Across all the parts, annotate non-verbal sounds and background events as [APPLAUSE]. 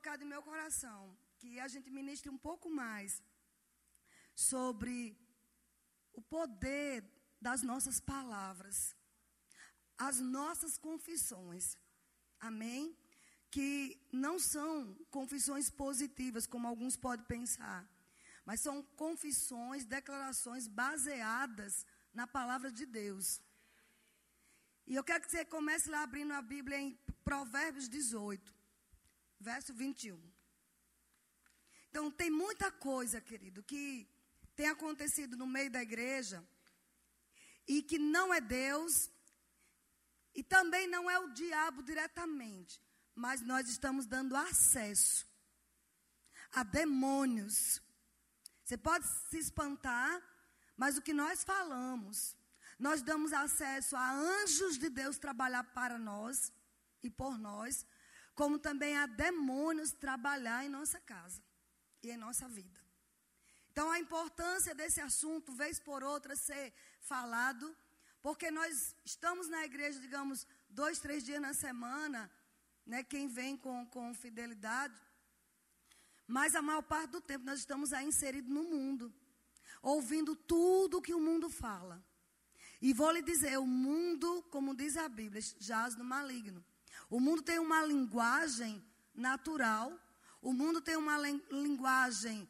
colocado em meu coração que a gente ministre um pouco mais sobre o poder das nossas palavras, as nossas confissões. Amém? Que não são confissões positivas, como alguns podem pensar, mas são confissões, declarações baseadas na palavra de Deus. E eu quero que você comece lá abrindo a Bíblia em Provérbios 18, verso 21. Então, tem muita coisa, querido, que tem acontecido no meio da igreja e que não é Deus e também não é o diabo diretamente, mas nós estamos dando acesso a demônios. Você pode se espantar, mas o que nós falamos, nós damos acesso a anjos de Deus trabalhar para nós e por nós, como também a demônios trabalhar em nossa casa e em nossa vida. Então, a importância desse assunto, vez por outra, ser falado, porque nós estamos na igreja, digamos, dois, três dias na semana, né, quem vem com, com fidelidade, mas a maior parte do tempo nós estamos aí inseridos no mundo, ouvindo tudo que o mundo fala. E vou lhe dizer, o mundo, como diz a Bíblia, jaz no maligno. O mundo tem uma linguagem natural, o mundo tem uma linguagem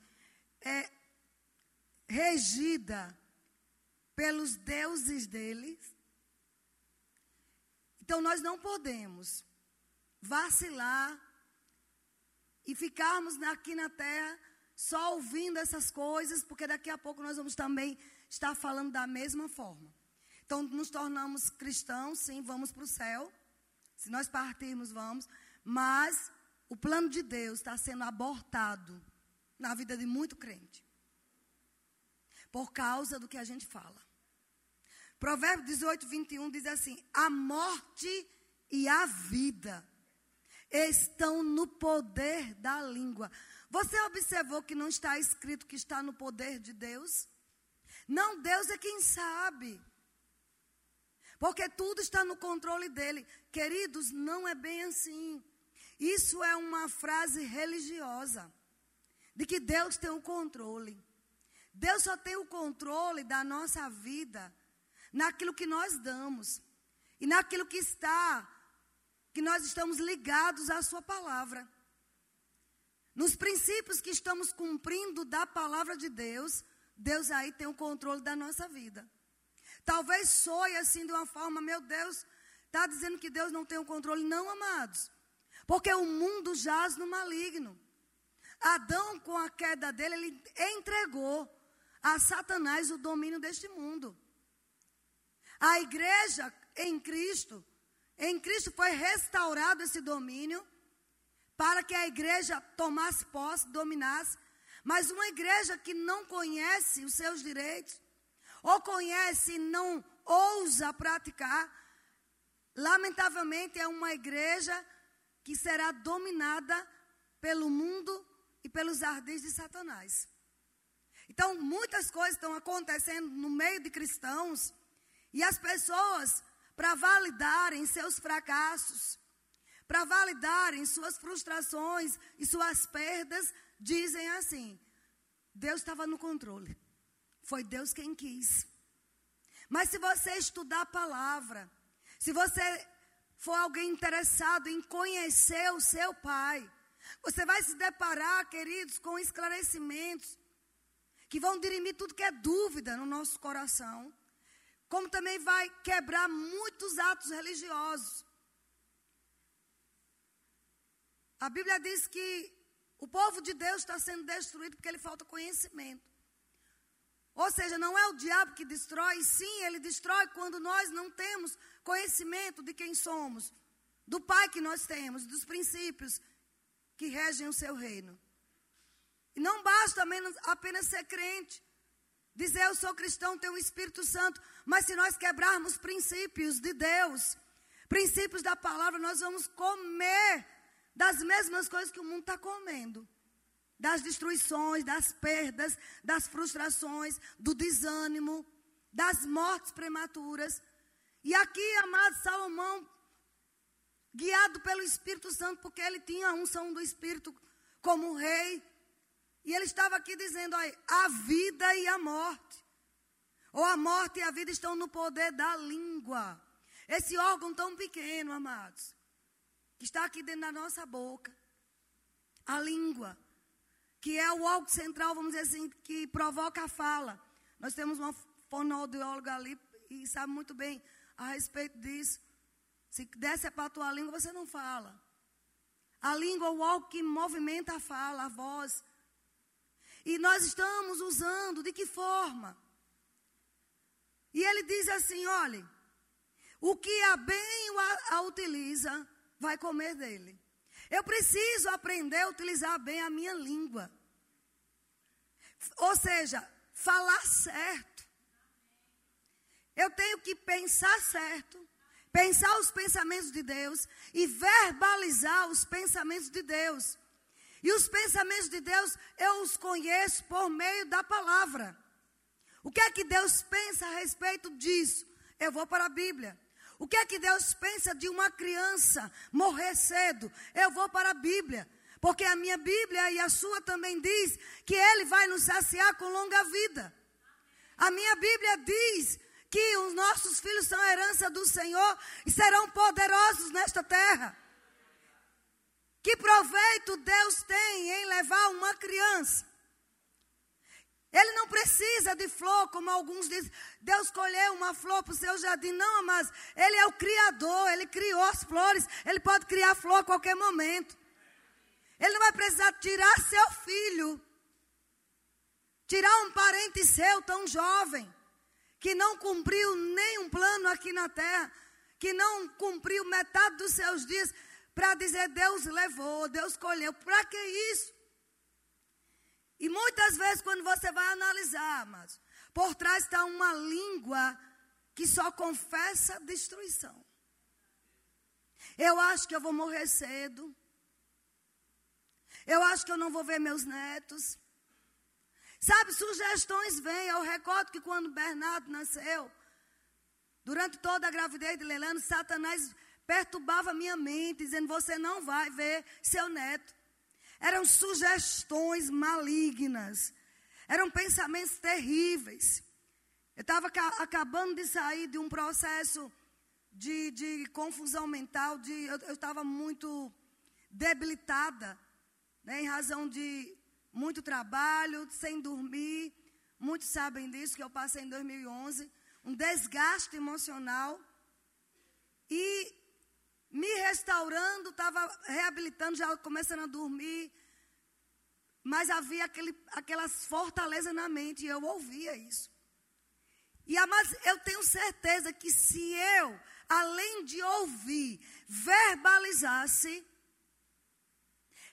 é, regida pelos deuses deles. Então nós não podemos vacilar e ficarmos aqui na terra só ouvindo essas coisas, porque daqui a pouco nós vamos também estar falando da mesma forma. Então nos tornamos cristãos, sim, vamos para o céu. Se nós partirmos, vamos. Mas o plano de Deus está sendo abortado na vida de muito crente. Por causa do que a gente fala. Provérbio 18, 21 diz assim: A morte e a vida estão no poder da língua. Você observou que não está escrito que está no poder de Deus? Não, Deus é quem sabe. Porque tudo está no controle dele. Queridos, não é bem assim. Isso é uma frase religiosa. De que Deus tem o controle. Deus só tem o controle da nossa vida naquilo que nós damos e naquilo que está, que nós estamos ligados à Sua palavra. Nos princípios que estamos cumprindo da palavra de Deus, Deus aí tem o controle da nossa vida. Talvez soe assim de uma forma, meu Deus, está dizendo que Deus não tem o controle. Não, amados. Porque o mundo jaz no maligno. Adão, com a queda dele, ele entregou a Satanás o domínio deste mundo. A igreja em Cristo, em Cristo foi restaurado esse domínio para que a igreja tomasse posse, dominasse. Mas uma igreja que não conhece os seus direitos, ou conhece e não ousa praticar, lamentavelmente é uma igreja que será dominada pelo mundo e pelos ardis de Satanás. Então, muitas coisas estão acontecendo no meio de cristãos e as pessoas, para validarem seus fracassos, para validarem suas frustrações e suas perdas, dizem assim: Deus estava no controle. Foi Deus quem quis. Mas se você estudar a palavra, se você for alguém interessado em conhecer o seu Pai, você vai se deparar, queridos, com esclarecimentos que vão dirimir tudo que é dúvida no nosso coração, como também vai quebrar muitos atos religiosos. A Bíblia diz que o povo de Deus está sendo destruído porque ele falta conhecimento. Ou seja, não é o diabo que destrói, sim, ele destrói quando nós não temos conhecimento de quem somos, do Pai que nós temos, dos princípios que regem o seu reino. E não basta apenas ser crente, dizer eu sou cristão, tenho o Espírito Santo, mas se nós quebrarmos princípios de Deus, princípios da palavra, nós vamos comer das mesmas coisas que o mundo está comendo das destruições, das perdas, das frustrações, do desânimo, das mortes prematuras. E aqui, amado Salomão, guiado pelo Espírito Santo, porque ele tinha a unção do Espírito como rei. E ele estava aqui dizendo: aí, a vida e a morte, ou a morte e a vida estão no poder da língua. Esse órgão tão pequeno, amados, que está aqui dentro da nossa boca, a língua, que é o órgão central, vamos dizer assim, que provoca a fala. Nós temos uma fonoaudióloga ali e sabe muito bem a respeito disso. Se desse para a tua língua, você não fala. A língua é o algo que movimenta a fala, a voz. E nós estamos usando de que forma? E ele diz assim: olhe, o que a bem a, a utiliza, vai comer dele. Eu preciso aprender a utilizar bem a minha língua. Ou seja, falar certo. Eu tenho que pensar certo pensar os pensamentos de Deus e verbalizar os pensamentos de Deus. E os pensamentos de Deus eu os conheço por meio da palavra. O que é que Deus pensa a respeito disso? Eu vou para a Bíblia. O que é que Deus pensa de uma criança morrer cedo? Eu vou para a Bíblia. Porque a minha Bíblia e a sua também diz que Ele vai nos saciar com longa vida. A minha Bíblia diz que os nossos filhos são herança do Senhor e serão poderosos nesta terra. Que proveito Deus tem em levar uma criança? Ele não precisa de flor, como alguns dizem. Deus colheu uma flor para o seu jardim. Não, mas Ele é o Criador. Ele criou as flores. Ele pode criar flor a qualquer momento. Ele não vai precisar tirar seu filho. Tirar um parente seu tão jovem que não cumpriu nenhum plano aqui na terra, que não cumpriu metade dos seus dias, para dizer Deus levou, Deus colheu. Para que isso? E muitas vezes, quando você vai analisar, mas por trás está uma língua que só confessa destruição. Eu acho que eu vou morrer cedo. Eu acho que eu não vou ver meus netos. Sabe, sugestões vêm. Eu recordo que quando Bernardo nasceu, durante toda a gravidez de Leilano, Satanás perturbava minha mente, dizendo: Você não vai ver seu neto. Eram sugestões malignas. Eram pensamentos terríveis. Eu estava acabando de sair de um processo de, de confusão mental. De, eu estava muito debilitada, né, em razão de muito trabalho, sem dormir. Muitos sabem disso, que eu passei em 2011. Um desgaste emocional. E me restaurando, estava reabilitando, já começando a dormir. Mas havia aquele, aquelas fortalezas na mente, e eu ouvia isso. E mas eu tenho certeza que se eu, além de ouvir, verbalizasse,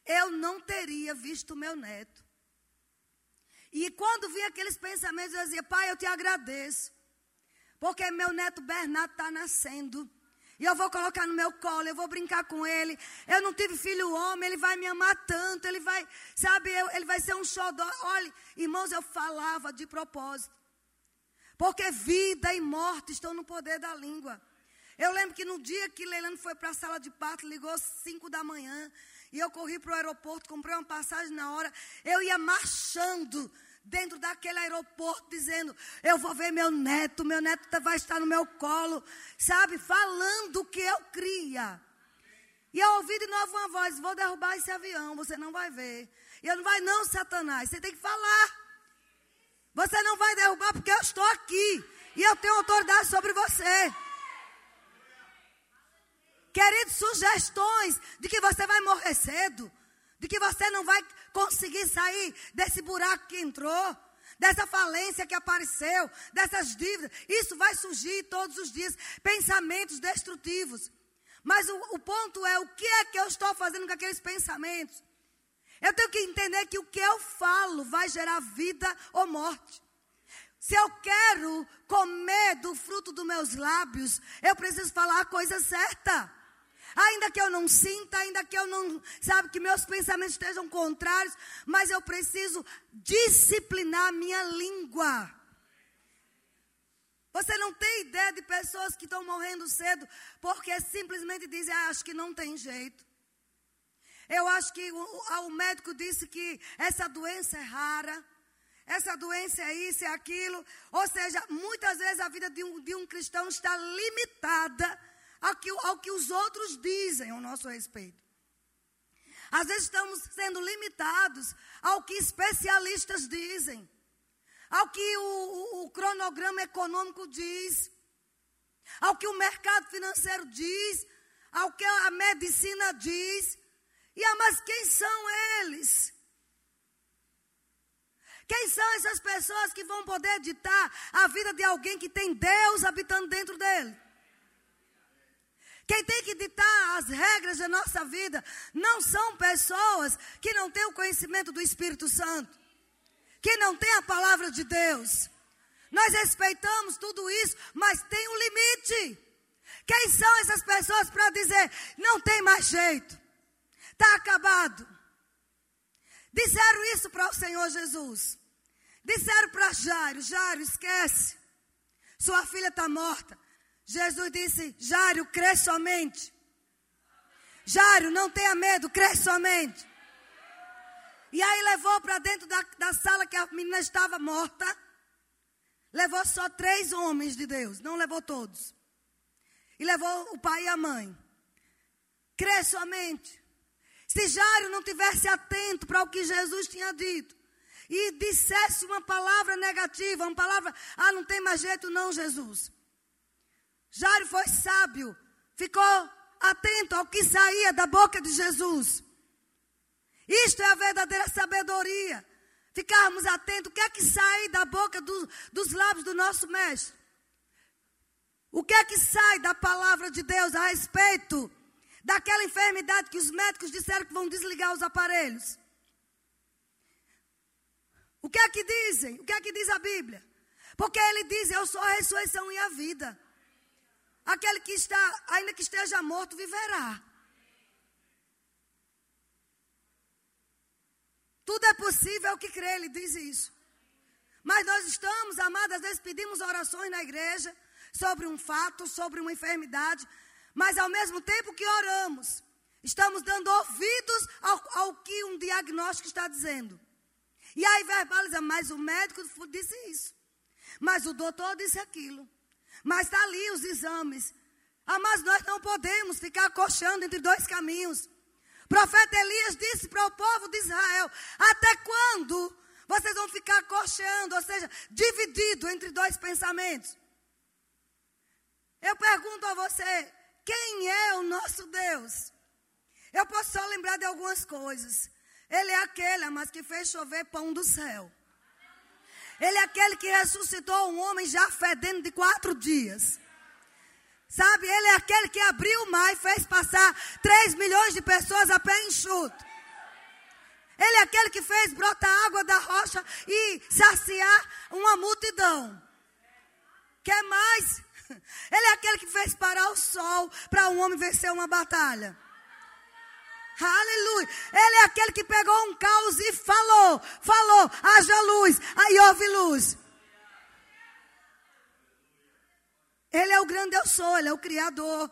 eu não teria visto meu neto. E quando vi aqueles pensamentos, eu dizia, pai, eu te agradeço. Porque meu neto Bernardo está nascendo. E eu vou colocar no meu colo, eu vou brincar com ele. Eu não tive filho homem, ele vai me amar tanto, ele vai, sabe, eu, ele vai ser um xodó. Olha, irmãos, eu falava de propósito. Porque vida e morte estão no poder da língua. Eu lembro que no dia que Leilano foi para a sala de parto, ligou cinco da manhã. E eu corri para o aeroporto, comprei uma passagem na hora. Eu ia marchando dentro daquele aeroporto, dizendo: Eu vou ver meu neto, meu neto tá, vai estar no meu colo, sabe? Falando o que eu cria. E eu ouvi de novo uma voz: Vou derrubar esse avião, você não vai ver. E eu não vai, não, Satanás, você tem que falar. Você não vai derrubar porque eu estou aqui. E eu tenho autoridade sobre você. Queridos, sugestões de que você vai morrer cedo, de que você não vai conseguir sair desse buraco que entrou, dessa falência que apareceu, dessas dívidas. Isso vai surgir todos os dias, pensamentos destrutivos. Mas o, o ponto é: o que é que eu estou fazendo com aqueles pensamentos? Eu tenho que entender que o que eu falo vai gerar vida ou morte. Se eu quero comer do fruto dos meus lábios, eu preciso falar a coisa certa. Ainda que eu não sinta, ainda que eu não, sabe, que meus pensamentos estejam contrários, mas eu preciso disciplinar a minha língua. Você não tem ideia de pessoas que estão morrendo cedo porque simplesmente dizem, ah, acho que não tem jeito. Eu acho que o, o médico disse que essa doença é rara. Essa doença é isso, é aquilo. Ou seja, muitas vezes a vida de um, de um cristão está limitada ao que, ao que os outros dizem ao nosso respeito. Às vezes estamos sendo limitados ao que especialistas dizem, ao que o, o, o cronograma econômico diz, ao que o mercado financeiro diz, ao que a medicina diz. E ah, mas quem são eles? Quem são essas pessoas que vão poder ditar a vida de alguém que tem Deus habitando dentro dele? Quem tem que ditar as regras da nossa vida não são pessoas que não têm o conhecimento do Espírito Santo, que não têm a palavra de Deus. Nós respeitamos tudo isso, mas tem um limite. Quem são essas pessoas para dizer, não tem mais jeito? Está acabado. Disseram isso para o Senhor Jesus. Disseram para Jairo: Jairo, esquece. Sua filha está morta. Jesus disse: Jairo, crê somente. Jairo, não tenha medo, crê somente. E aí levou para dentro da, da sala que a menina estava morta. Levou só três homens de Deus, não levou todos. E levou o pai e a mãe. Crê somente. Se Jairo não tivesse atento para o que Jesus tinha dito e dissesse uma palavra negativa, uma palavra, ah, não tem mais jeito não, Jesus. Jairo foi sábio, ficou atento ao que saía da boca de Jesus. Isto é a verdadeira sabedoria. Ficarmos atentos, o que é que sai da boca do, dos lábios do nosso mestre? O que é que sai da palavra de Deus a respeito daquela enfermidade que os médicos disseram que vão desligar os aparelhos. O que é que dizem? O que é que diz a Bíblia? Porque ele diz: Eu sou a ressurreição e a vida. Aquele que está, ainda que esteja morto, viverá. Tudo é possível o que crê, ele diz isso. Mas nós estamos, amados, às vezes pedimos orações na igreja sobre um fato, sobre uma enfermidade, mas ao mesmo tempo que oramos, estamos dando ouvidos ao, ao que um diagnóstico está dizendo. E aí verbaliza, mas o médico disse isso. Mas o doutor disse aquilo. Mas está ali os exames. Ah, mas nós não podemos ficar coxando entre dois caminhos. Profeta Elias disse para o povo de Israel: Até quando vocês vão ficar coxando, ou seja, dividido entre dois pensamentos? Eu pergunto a você: quem é o nosso Deus? Eu posso só lembrar de algumas coisas. Ele é aquele, mas que fez chover pão do céu. Ele é aquele que ressuscitou um homem já fedendo de quatro dias. Sabe, ele é aquele que abriu o mar e fez passar três milhões de pessoas a pé enxuto. Ele é aquele que fez brotar água da rocha e saciar uma multidão. Quer mais? [LAUGHS] Ele é aquele que fez parar o sol para um homem vencer uma batalha. Aleluia. Ele é aquele que pegou um caos e falou, falou, haja luz, aí houve luz. Ele é o grande eu sou, ele é o criador.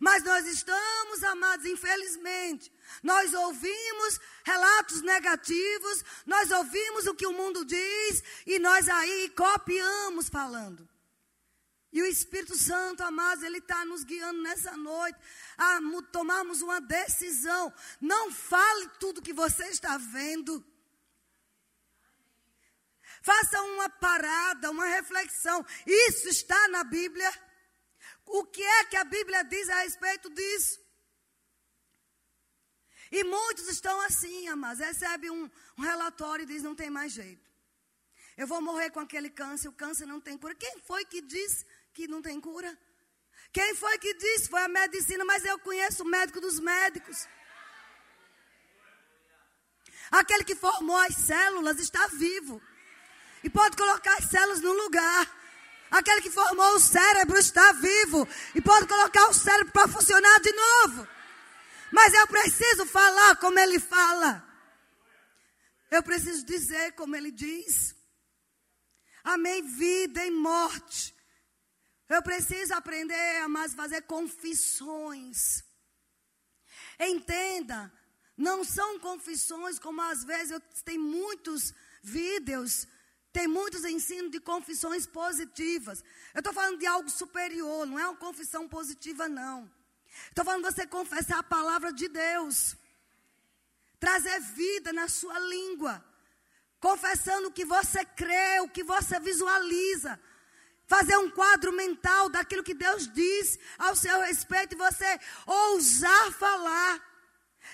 Mas nós estamos, amados, infelizmente, nós ouvimos relatos negativos, nós ouvimos o que o mundo diz e nós aí copiamos falando. E o Espírito Santo, amados, ele está nos guiando nessa noite a tomarmos uma decisão. Não fale tudo que você está vendo. Faça uma parada, uma reflexão. Isso está na Bíblia. O que é que a Bíblia diz a respeito disso? E muitos estão assim, amados. Recebe um, um relatório e diz: não tem mais jeito. Eu vou morrer com aquele câncer, o câncer não tem cura. Quem foi que disse que não tem cura? Quem foi que disse? Foi a medicina, mas eu conheço o médico dos médicos. Aquele que formou as células está vivo. E pode colocar as células no lugar. Aquele que formou o cérebro está vivo. E pode colocar o cérebro para funcionar de novo. Mas eu preciso falar como ele fala. Eu preciso dizer como ele diz. Amém. Vida e morte Eu preciso aprender a mais fazer confissões. Entenda, não são confissões como às vezes eu tenho muitos vídeos, tem muitos ensinos de confissões positivas. Eu estou falando de algo superior, não é uma confissão positiva, não. Estou falando você confessar a palavra de Deus. Trazer vida na sua língua. Confessando o que você crê, o que você visualiza fazer um quadro mental daquilo que Deus diz ao seu respeito e você ousar falar.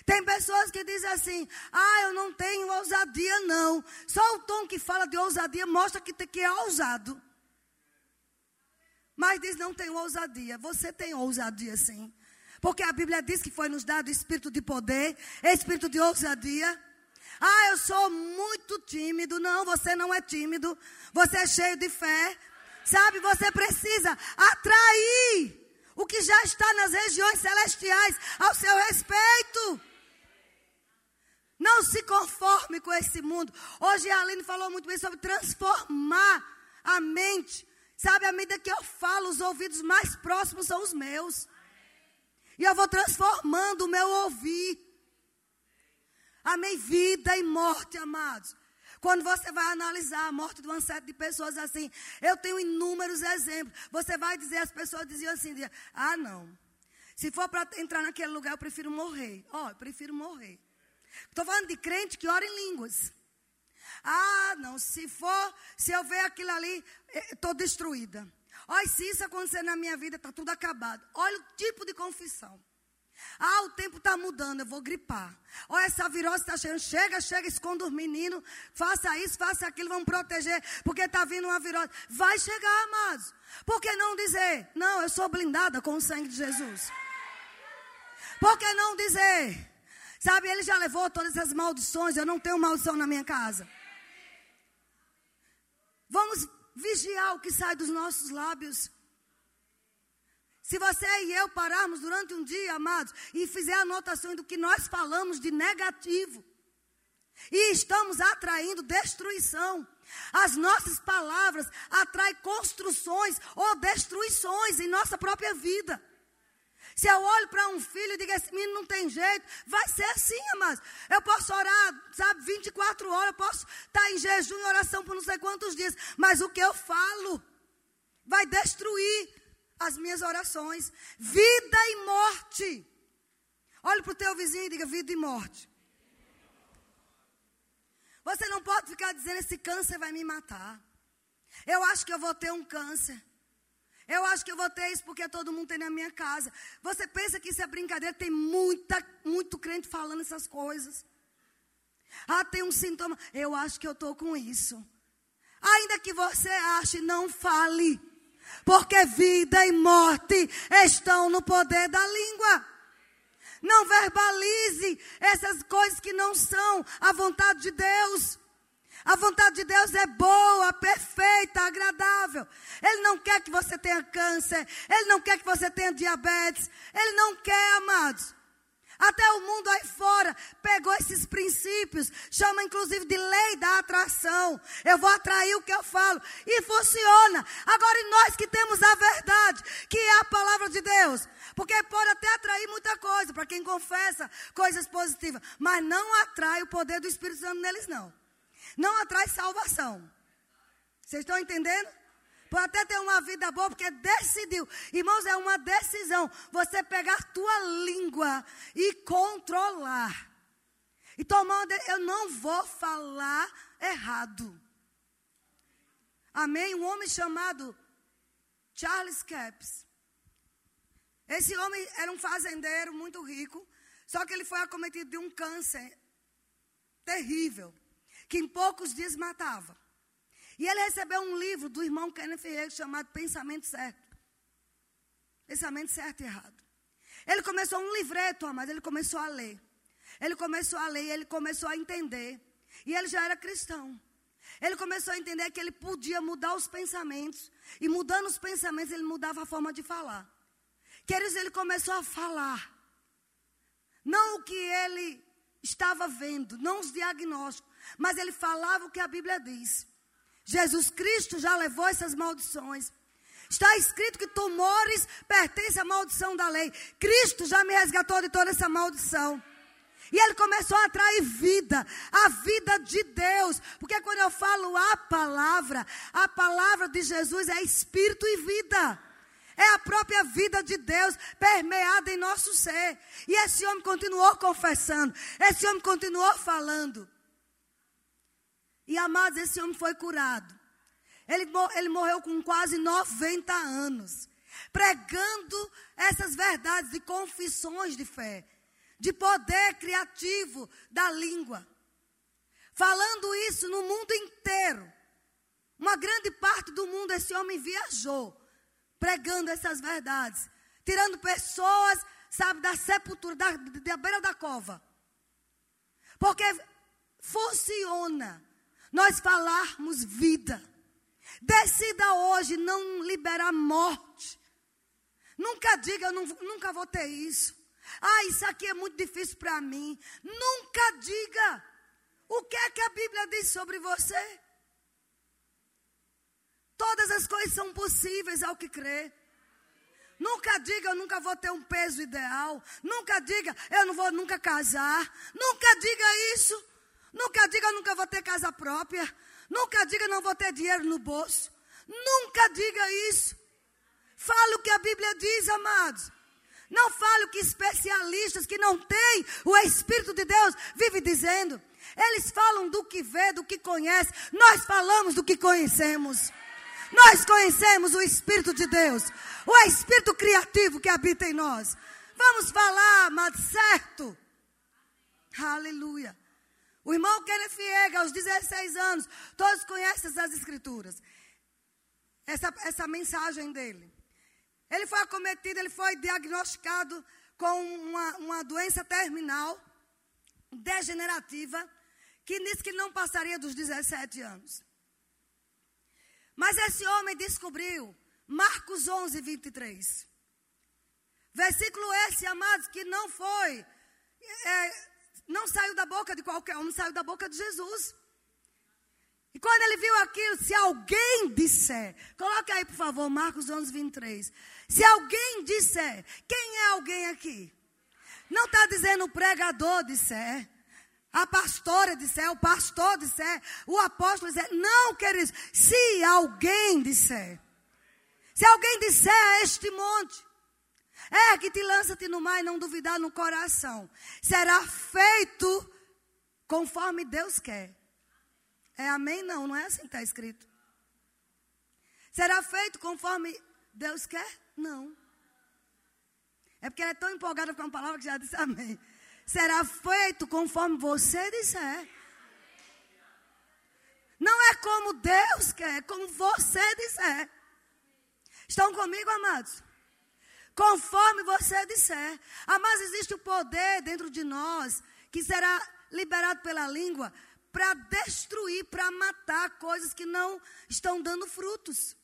Tem pessoas que dizem assim: ah, eu não tenho ousadia, não. Só o tom que fala de ousadia mostra que, que é ousado. Mas diz: não tenho ousadia. Você tem ousadia, sim. Porque a Bíblia diz que foi nos dado espírito de poder, espírito de ousadia. Ah, eu sou muito tímido. Não, você não é tímido. Você é cheio de fé. Sabe, você precisa atrair o que já está nas regiões celestiais ao seu respeito. Não se conforme com esse mundo. Hoje a Aline falou muito bem sobre transformar a mente. Sabe, à medida que eu falo, os ouvidos mais próximos são os meus. E eu vou transformando o meu ouvir. Amém? Vida e morte, amados. Quando você vai analisar a morte de uma série de pessoas assim, eu tenho inúmeros exemplos. Você vai dizer, as pessoas diziam assim: ah, não. Se for para entrar naquele lugar, eu prefiro morrer. Ó, oh, eu prefiro morrer. Estou falando de crente que ora em línguas. Ah, não, se for, se eu ver aquilo ali, estou destruída. Olha, se isso acontecer na minha vida, está tudo acabado. Olha o tipo de confissão. Ah, o tempo está mudando, eu vou gripar. Olha, essa virose está chegando. Chega, chega, esconda os meninos. Faça isso, faça aquilo, vamos proteger. Porque está vindo uma virose. Vai chegar, amados. Por que não dizer? Não, eu sou blindada com o sangue de Jesus. Por que não dizer? Sabe, ele já levou todas essas maldições. Eu não tenho maldição na minha casa. Vamos vigiar o que sai dos nossos lábios. Se você e eu pararmos durante um dia, amados, e fizer anotações do que nós falamos de negativo, e estamos atraindo destruição. As nossas palavras atraem construções ou destruições em nossa própria vida. Se eu olho para um filho e digo, esse menino não tem jeito, vai ser assim, amados. Eu posso orar, sabe, 24 horas, eu posso estar em jejum e oração por não sei quantos dias, mas o que eu falo vai destruir as minhas orações. Vida e morte. Olhe para o teu vizinho e diga: vida e morte. Você não pode ficar dizendo: esse câncer vai me matar. Eu acho que eu vou ter um câncer. Eu acho que eu vou ter isso porque todo mundo tem na minha casa. Você pensa que isso é brincadeira? Tem muita, muito crente falando essas coisas. Ah, tem um sintoma. Eu acho que eu estou com isso. Ainda que você ache, não fale. Porque vida e morte estão no poder da língua. Não verbalize essas coisas que não são a vontade de Deus. A vontade de Deus é boa, perfeita, agradável. Ele não quer que você tenha câncer. Ele não quer que você tenha diabetes. Ele não quer, amados. Até o mundo aí fora pegou esses princípios, chama inclusive de lei da atração. Eu vou atrair o que eu falo. E funciona. Agora, e nós que temos a verdade, que é a palavra de Deus. Porque pode até atrair muita coisa para quem confessa coisas positivas. Mas não atrai o poder do Espírito Santo neles, não. Não atrai salvação. Vocês estão entendendo? Pode até ter uma vida boa, porque decidiu. Irmãos, é uma decisão. Você pegar tua língua e controlar. E tomando, eu não vou falar errado. Amém? Um homem chamado Charles Capps. Esse homem era um fazendeiro muito rico. Só que ele foi acometido de um câncer terrível. Que em poucos dias matava. E ele recebeu um livro do irmão Kenneth Ferreira chamado Pensamento Certo. Pensamento certo e errado. Ele começou um livreto, mas ele começou a ler. Ele começou a ler, ele começou a entender. E ele já era cristão. Ele começou a entender que ele podia mudar os pensamentos. E mudando os pensamentos, ele mudava a forma de falar. Queridos, ele começou a falar. Não o que ele estava vendo, não os diagnósticos, mas ele falava o que a Bíblia diz. Jesus Cristo já levou essas maldições. Está escrito que tumores pertencem à maldição da lei. Cristo já me resgatou de toda essa maldição. E ele começou a atrair vida, a vida de Deus. Porque quando eu falo a palavra, a palavra de Jesus é espírito e vida. É a própria vida de Deus permeada em nosso ser. E esse homem continuou confessando. Esse homem continuou falando. E amados, esse homem foi curado. Ele, ele morreu com quase 90 anos. Pregando essas verdades de confissões de fé de poder criativo da língua. Falando isso no mundo inteiro. Uma grande parte do mundo esse homem viajou, pregando essas verdades, tirando pessoas, sabe, da sepultura, da, da beira da cova. Porque funciona nós falarmos vida. Decida hoje não liberar morte. Nunca diga, eu não, nunca vou ter isso. Ah, isso aqui é muito difícil para mim. Nunca diga o que é que a Bíblia diz sobre você. Todas as coisas são possíveis ao que crê. Nunca diga eu nunca vou ter um peso ideal. Nunca diga eu não vou nunca casar. Nunca diga isso. Nunca diga nunca vou ter casa própria. Nunca diga não vou ter dinheiro no bolso. Nunca diga isso. Fale o que a Bíblia diz, amados. Não fale o que especialistas que não têm o Espírito de Deus vivem dizendo. Eles falam do que vê, do que conhece. Nós falamos do que conhecemos. Nós conhecemos o Espírito de Deus, o Espírito criativo que habita em nós. Vamos falar, mas certo. Aleluia. O irmão Kenneth Fiega, aos 16 anos, todos conhecem essas escrituras. Essa, essa mensagem dele. Ele foi acometido, ele foi diagnosticado com uma, uma doença terminal, degenerativa, que disse que não passaria dos 17 anos. Mas esse homem descobriu Marcos 11, 23. Versículo esse, amados, que não foi, é, não saiu da boca de qualquer homem, saiu da boca de Jesus. E quando ele viu aquilo, se alguém disser, coloque aí por favor, Marcos 11, 23. Se alguém disser, quem é alguém aqui? Não está dizendo o pregador disser, a pastora disser, o pastor disser, o apóstolo disser. Não, queridos, se alguém disser. Se alguém disser a este monte, é que te lança-te no mar e não duvidar no coração. Será feito conforme Deus quer. É amém? Não, não é assim que está escrito. Será feito conforme Deus quer? Não. É porque ela é tão empolgada com a palavra que já disse amém. Será feito conforme você disser. Não é como Deus quer, é como você disser. Estão comigo, amados? Conforme você disser. Amados, existe o poder dentro de nós que será liberado pela língua para destruir, para matar coisas que não estão dando frutos.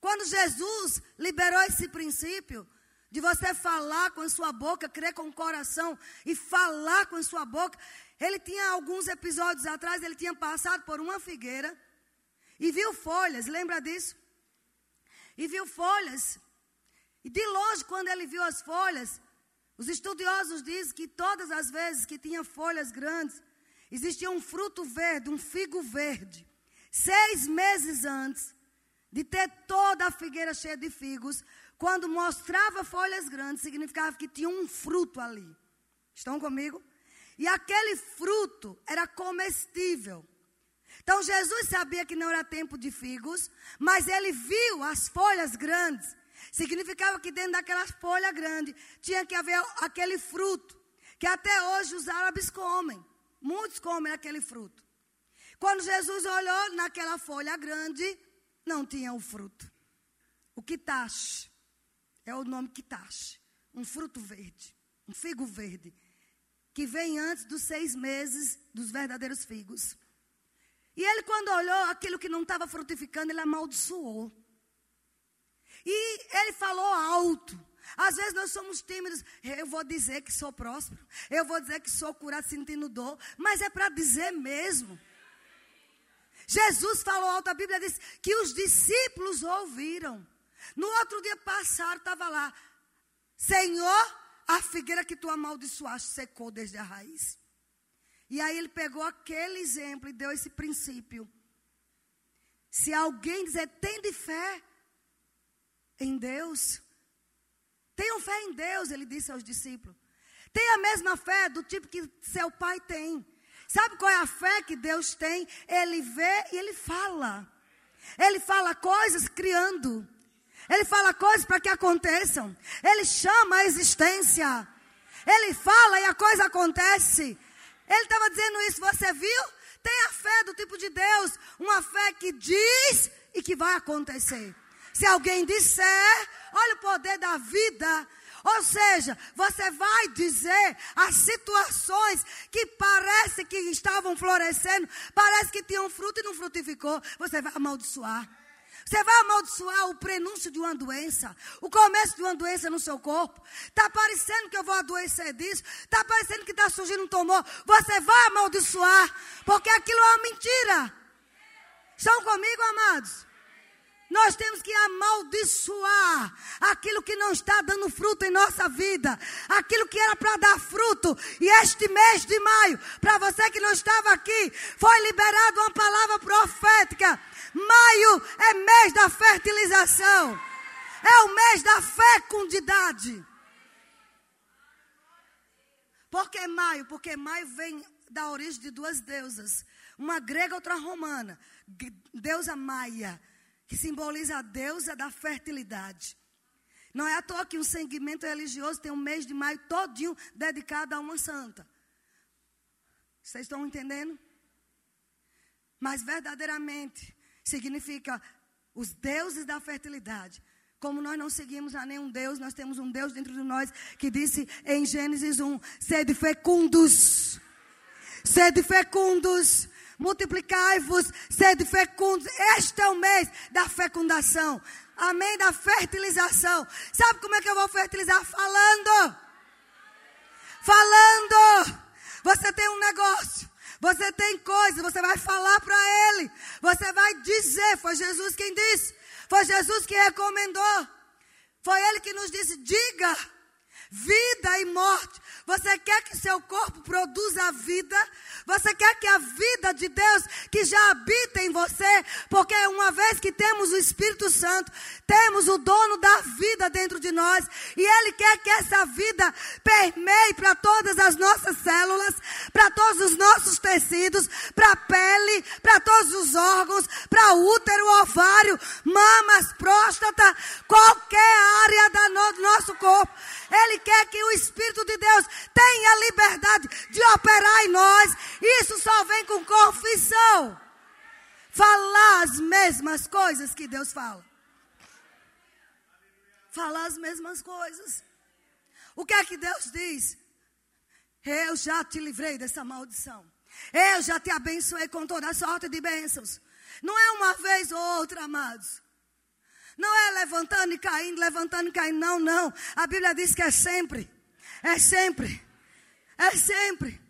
Quando Jesus liberou esse princípio de você falar com a sua boca, crer com o coração e falar com a sua boca, ele tinha alguns episódios atrás, ele tinha passado por uma figueira e viu folhas, lembra disso? E viu folhas. E de longe, quando ele viu as folhas, os estudiosos dizem que todas as vezes que tinha folhas grandes, existia um fruto verde, um figo verde. Seis meses antes, de ter toda a figueira cheia de figos, quando mostrava folhas grandes, significava que tinha um fruto ali. Estão comigo? E aquele fruto era comestível. Então Jesus sabia que não era tempo de figos, mas ele viu as folhas grandes. Significava que dentro daquela folha grande tinha que haver aquele fruto, que até hoje os árabes comem. Muitos comem aquele fruto. Quando Jesus olhou naquela folha grande, não tinha o fruto. O quitache é o nome quitache, um fruto verde, um figo verde, que vem antes dos seis meses dos verdadeiros figos. E ele, quando olhou aquilo que não estava frutificando, ele amaldiçoou. E ele falou alto. Às vezes nós somos tímidos. Eu vou dizer que sou próspero. Eu vou dizer que sou curado sentindo dor. Mas é para dizer mesmo. Jesus falou alto, a Bíblia diz que os discípulos ouviram. No outro dia passaram, estava lá. Senhor, a figueira que tu amaldiçoaste secou desde a raiz. E aí ele pegou aquele exemplo e deu esse princípio. Se alguém dizer, tem de fé em Deus, tenham fé em Deus, ele disse aos discípulos. Tenha a mesma fé do tipo que seu pai tem. Sabe qual é a fé que Deus tem? Ele vê e ele fala. Ele fala coisas criando. Ele fala coisas para que aconteçam. Ele chama a existência. Ele fala e a coisa acontece. Ele estava dizendo isso, você viu? Tenha fé do tipo de Deus, uma fé que diz e que vai acontecer. Se alguém disser, olha o poder da vida. Ou seja, você vai dizer as situações que parece que estavam florescendo, parece que tinham fruto e não frutificou, você vai amaldiçoar. Você vai amaldiçoar o prenúncio de uma doença, o começo de uma doença no seu corpo. Está parecendo que eu vou adoecer disso, está parecendo que está surgindo um tumor. Você vai amaldiçoar, porque aquilo é uma mentira. Estão comigo, amados? Nós temos que amaldiçoar aquilo que não está dando fruto em nossa vida, aquilo que era para dar fruto. E este mês de maio, para você que não estava aqui, foi liberada uma palavra profética Maio é mês da fertilização. É o mês da fecundidade. Por que maio? Porque maio vem da origem de duas deusas. Uma grega e outra romana. Deusa Maia, que simboliza a deusa da fertilidade. Não é à toa que um segmento religioso tem um mês de maio todinho dedicado a uma santa. Vocês estão entendendo? Mas verdadeiramente, significa os deuses da fertilidade. Como nós não seguimos a nenhum Deus, nós temos um Deus dentro de nós que disse em Gênesis 1: sede fecundos, sede fecundos, multiplicai-vos, sede fecundos. Este é o mês da fecundação, amém? Da fertilização. Sabe como é que eu vou fertilizar? Falando, falando. Você tem um negócio, você tem coisas, você vai falar para ele. Você vai dizer. Foi Jesus quem disse. Foi Jesus que recomendou. Foi ele que nos disse: diga vida e morte. Você quer que seu corpo produza vida? Você quer que a vida de Deus que já habita em você, porque uma vez que temos o Espírito Santo, temos o dono da vida dentro de nós, e Ele quer que essa vida permeie para todas as nossas células, para todos os nossos tecidos, para a pele, para todos os órgãos, para útero, ovário, mamas, próstata, qualquer área do nosso corpo. Ele quer que o Espírito de Deus tenha liberdade de operar em nós. Isso só vem com confissão. Falar as mesmas coisas que Deus fala. Falar as mesmas coisas. O que é que Deus diz? Eu já te livrei dessa maldição. Eu já te abençoei com toda a sorte de bênçãos. Não é uma vez ou outra, amados. Não é levantando e caindo, levantando e caindo. Não, não. A Bíblia diz que é sempre. É sempre. É sempre.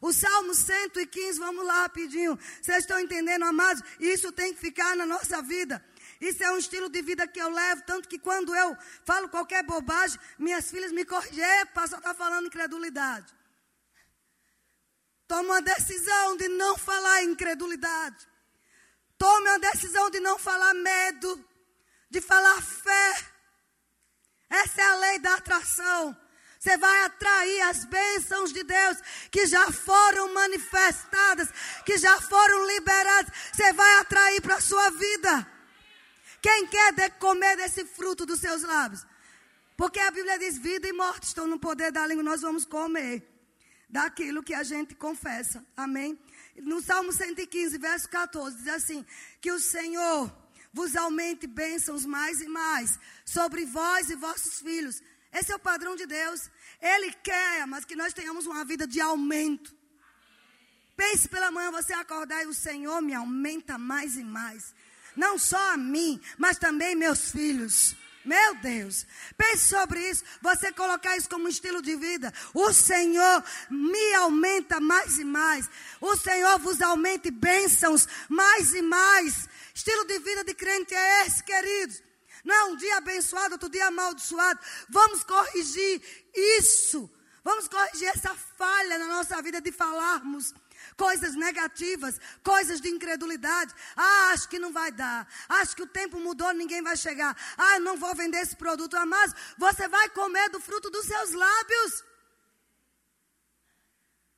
O Salmo 115, vamos lá rapidinho. Vocês estão entendendo, amados? Isso tem que ficar na nossa vida. Isso é um estilo de vida que eu levo, tanto que quando eu falo qualquer bobagem, minhas filhas me corrigem, pastor está falando incredulidade. Tome uma decisão de não falar incredulidade. Tome uma decisão de não falar medo de falar fé. Essa é a lei da atração. Você vai atrair as bênçãos de Deus que já foram manifestadas, que já foram liberadas. Você vai atrair para a sua vida. Quem quer de comer desse fruto dos seus lábios? Porque a Bíblia diz: vida e morte estão no poder da língua. Nós vamos comer daquilo que a gente confessa. Amém? No Salmo 115, verso 14, diz assim: Que o Senhor vos aumente bênçãos mais e mais sobre vós e vossos filhos. Esse é o padrão de Deus. Ele quer, mas que nós tenhamos uma vida de aumento. Pense pela manhã você acordar e o Senhor me aumenta mais e mais. Não só a mim, mas também meus filhos. Meu Deus, pense sobre isso. Você colocar isso como estilo de vida. O Senhor me aumenta mais e mais. O Senhor vos aumente bênçãos mais e mais. Estilo de vida de crente é esse, queridos. Não é um dia abençoado, outro dia amaldiçoado. Vamos corrigir isso. Vamos corrigir essa falha na nossa vida de falarmos coisas negativas, coisas de incredulidade. Ah, acho que não vai dar. Acho que o tempo mudou, ninguém vai chegar. Ah, não vou vender esse produto. Ah, mas você vai comer do fruto dos seus lábios.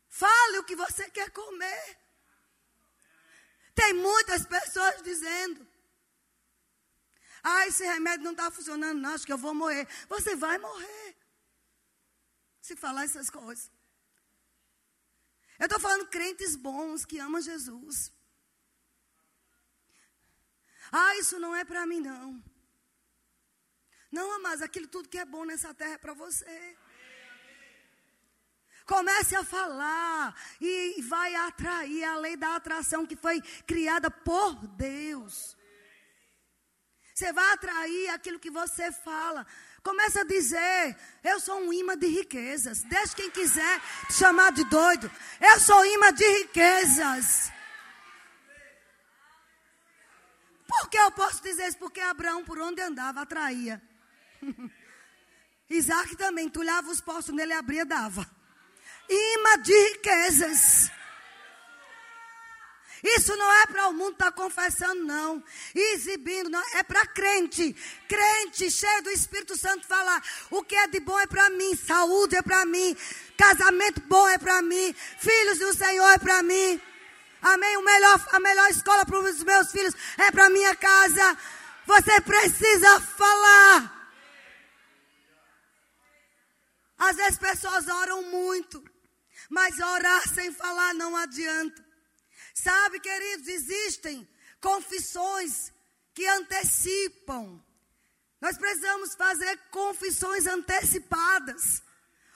Fale o que você quer comer. Tem muitas pessoas dizendo: Ah, esse remédio não está funcionando, não, acho que eu vou morrer. Você vai morrer. Se falar essas coisas. Eu estou falando crentes bons que amam Jesus. Ah, isso não é para mim, não. Não, mas aquilo tudo que é bom nessa terra é para você. Comece a falar e vai atrair a lei da atração que foi criada por Deus. Você vai atrair aquilo que você fala. Começa a dizer: Eu sou um imã de riquezas. Deixe quem quiser te chamar de doido. Eu sou imã de riquezas. Por que eu posso dizer isso? Porque Abraão, por onde andava, atraía. [LAUGHS] Isaac também, tulhava os poços nele, abria, dava. Imã de riquezas. Isso não é para o mundo estar tá confessando, não. Exibindo, não. É para crente. Crente cheio do Espírito Santo falar: o que é de bom é para mim, saúde é para mim, casamento bom é para mim, filhos do Senhor é para mim. Amém? O melhor, a melhor escola para os meus filhos é para minha casa. Você precisa falar. Às vezes pessoas oram muito, mas orar sem falar não adianta. Sabe, queridos, existem confissões que antecipam. Nós precisamos fazer confissões antecipadas.